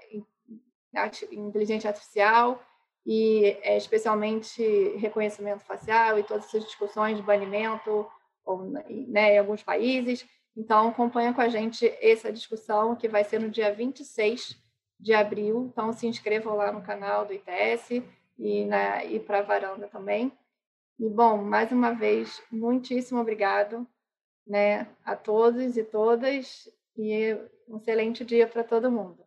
inteligência artificial e é, especialmente reconhecimento facial e todas essas discussões de banimento ou, né, em alguns países. Então, acompanha com a gente essa discussão que vai ser no dia 26 de abril. Então, se inscrevam lá no canal do ITS e, na, e para a varanda também. E, bom, mais uma vez, muitíssimo obrigado né, a todos e todas e um excelente dia para todo mundo.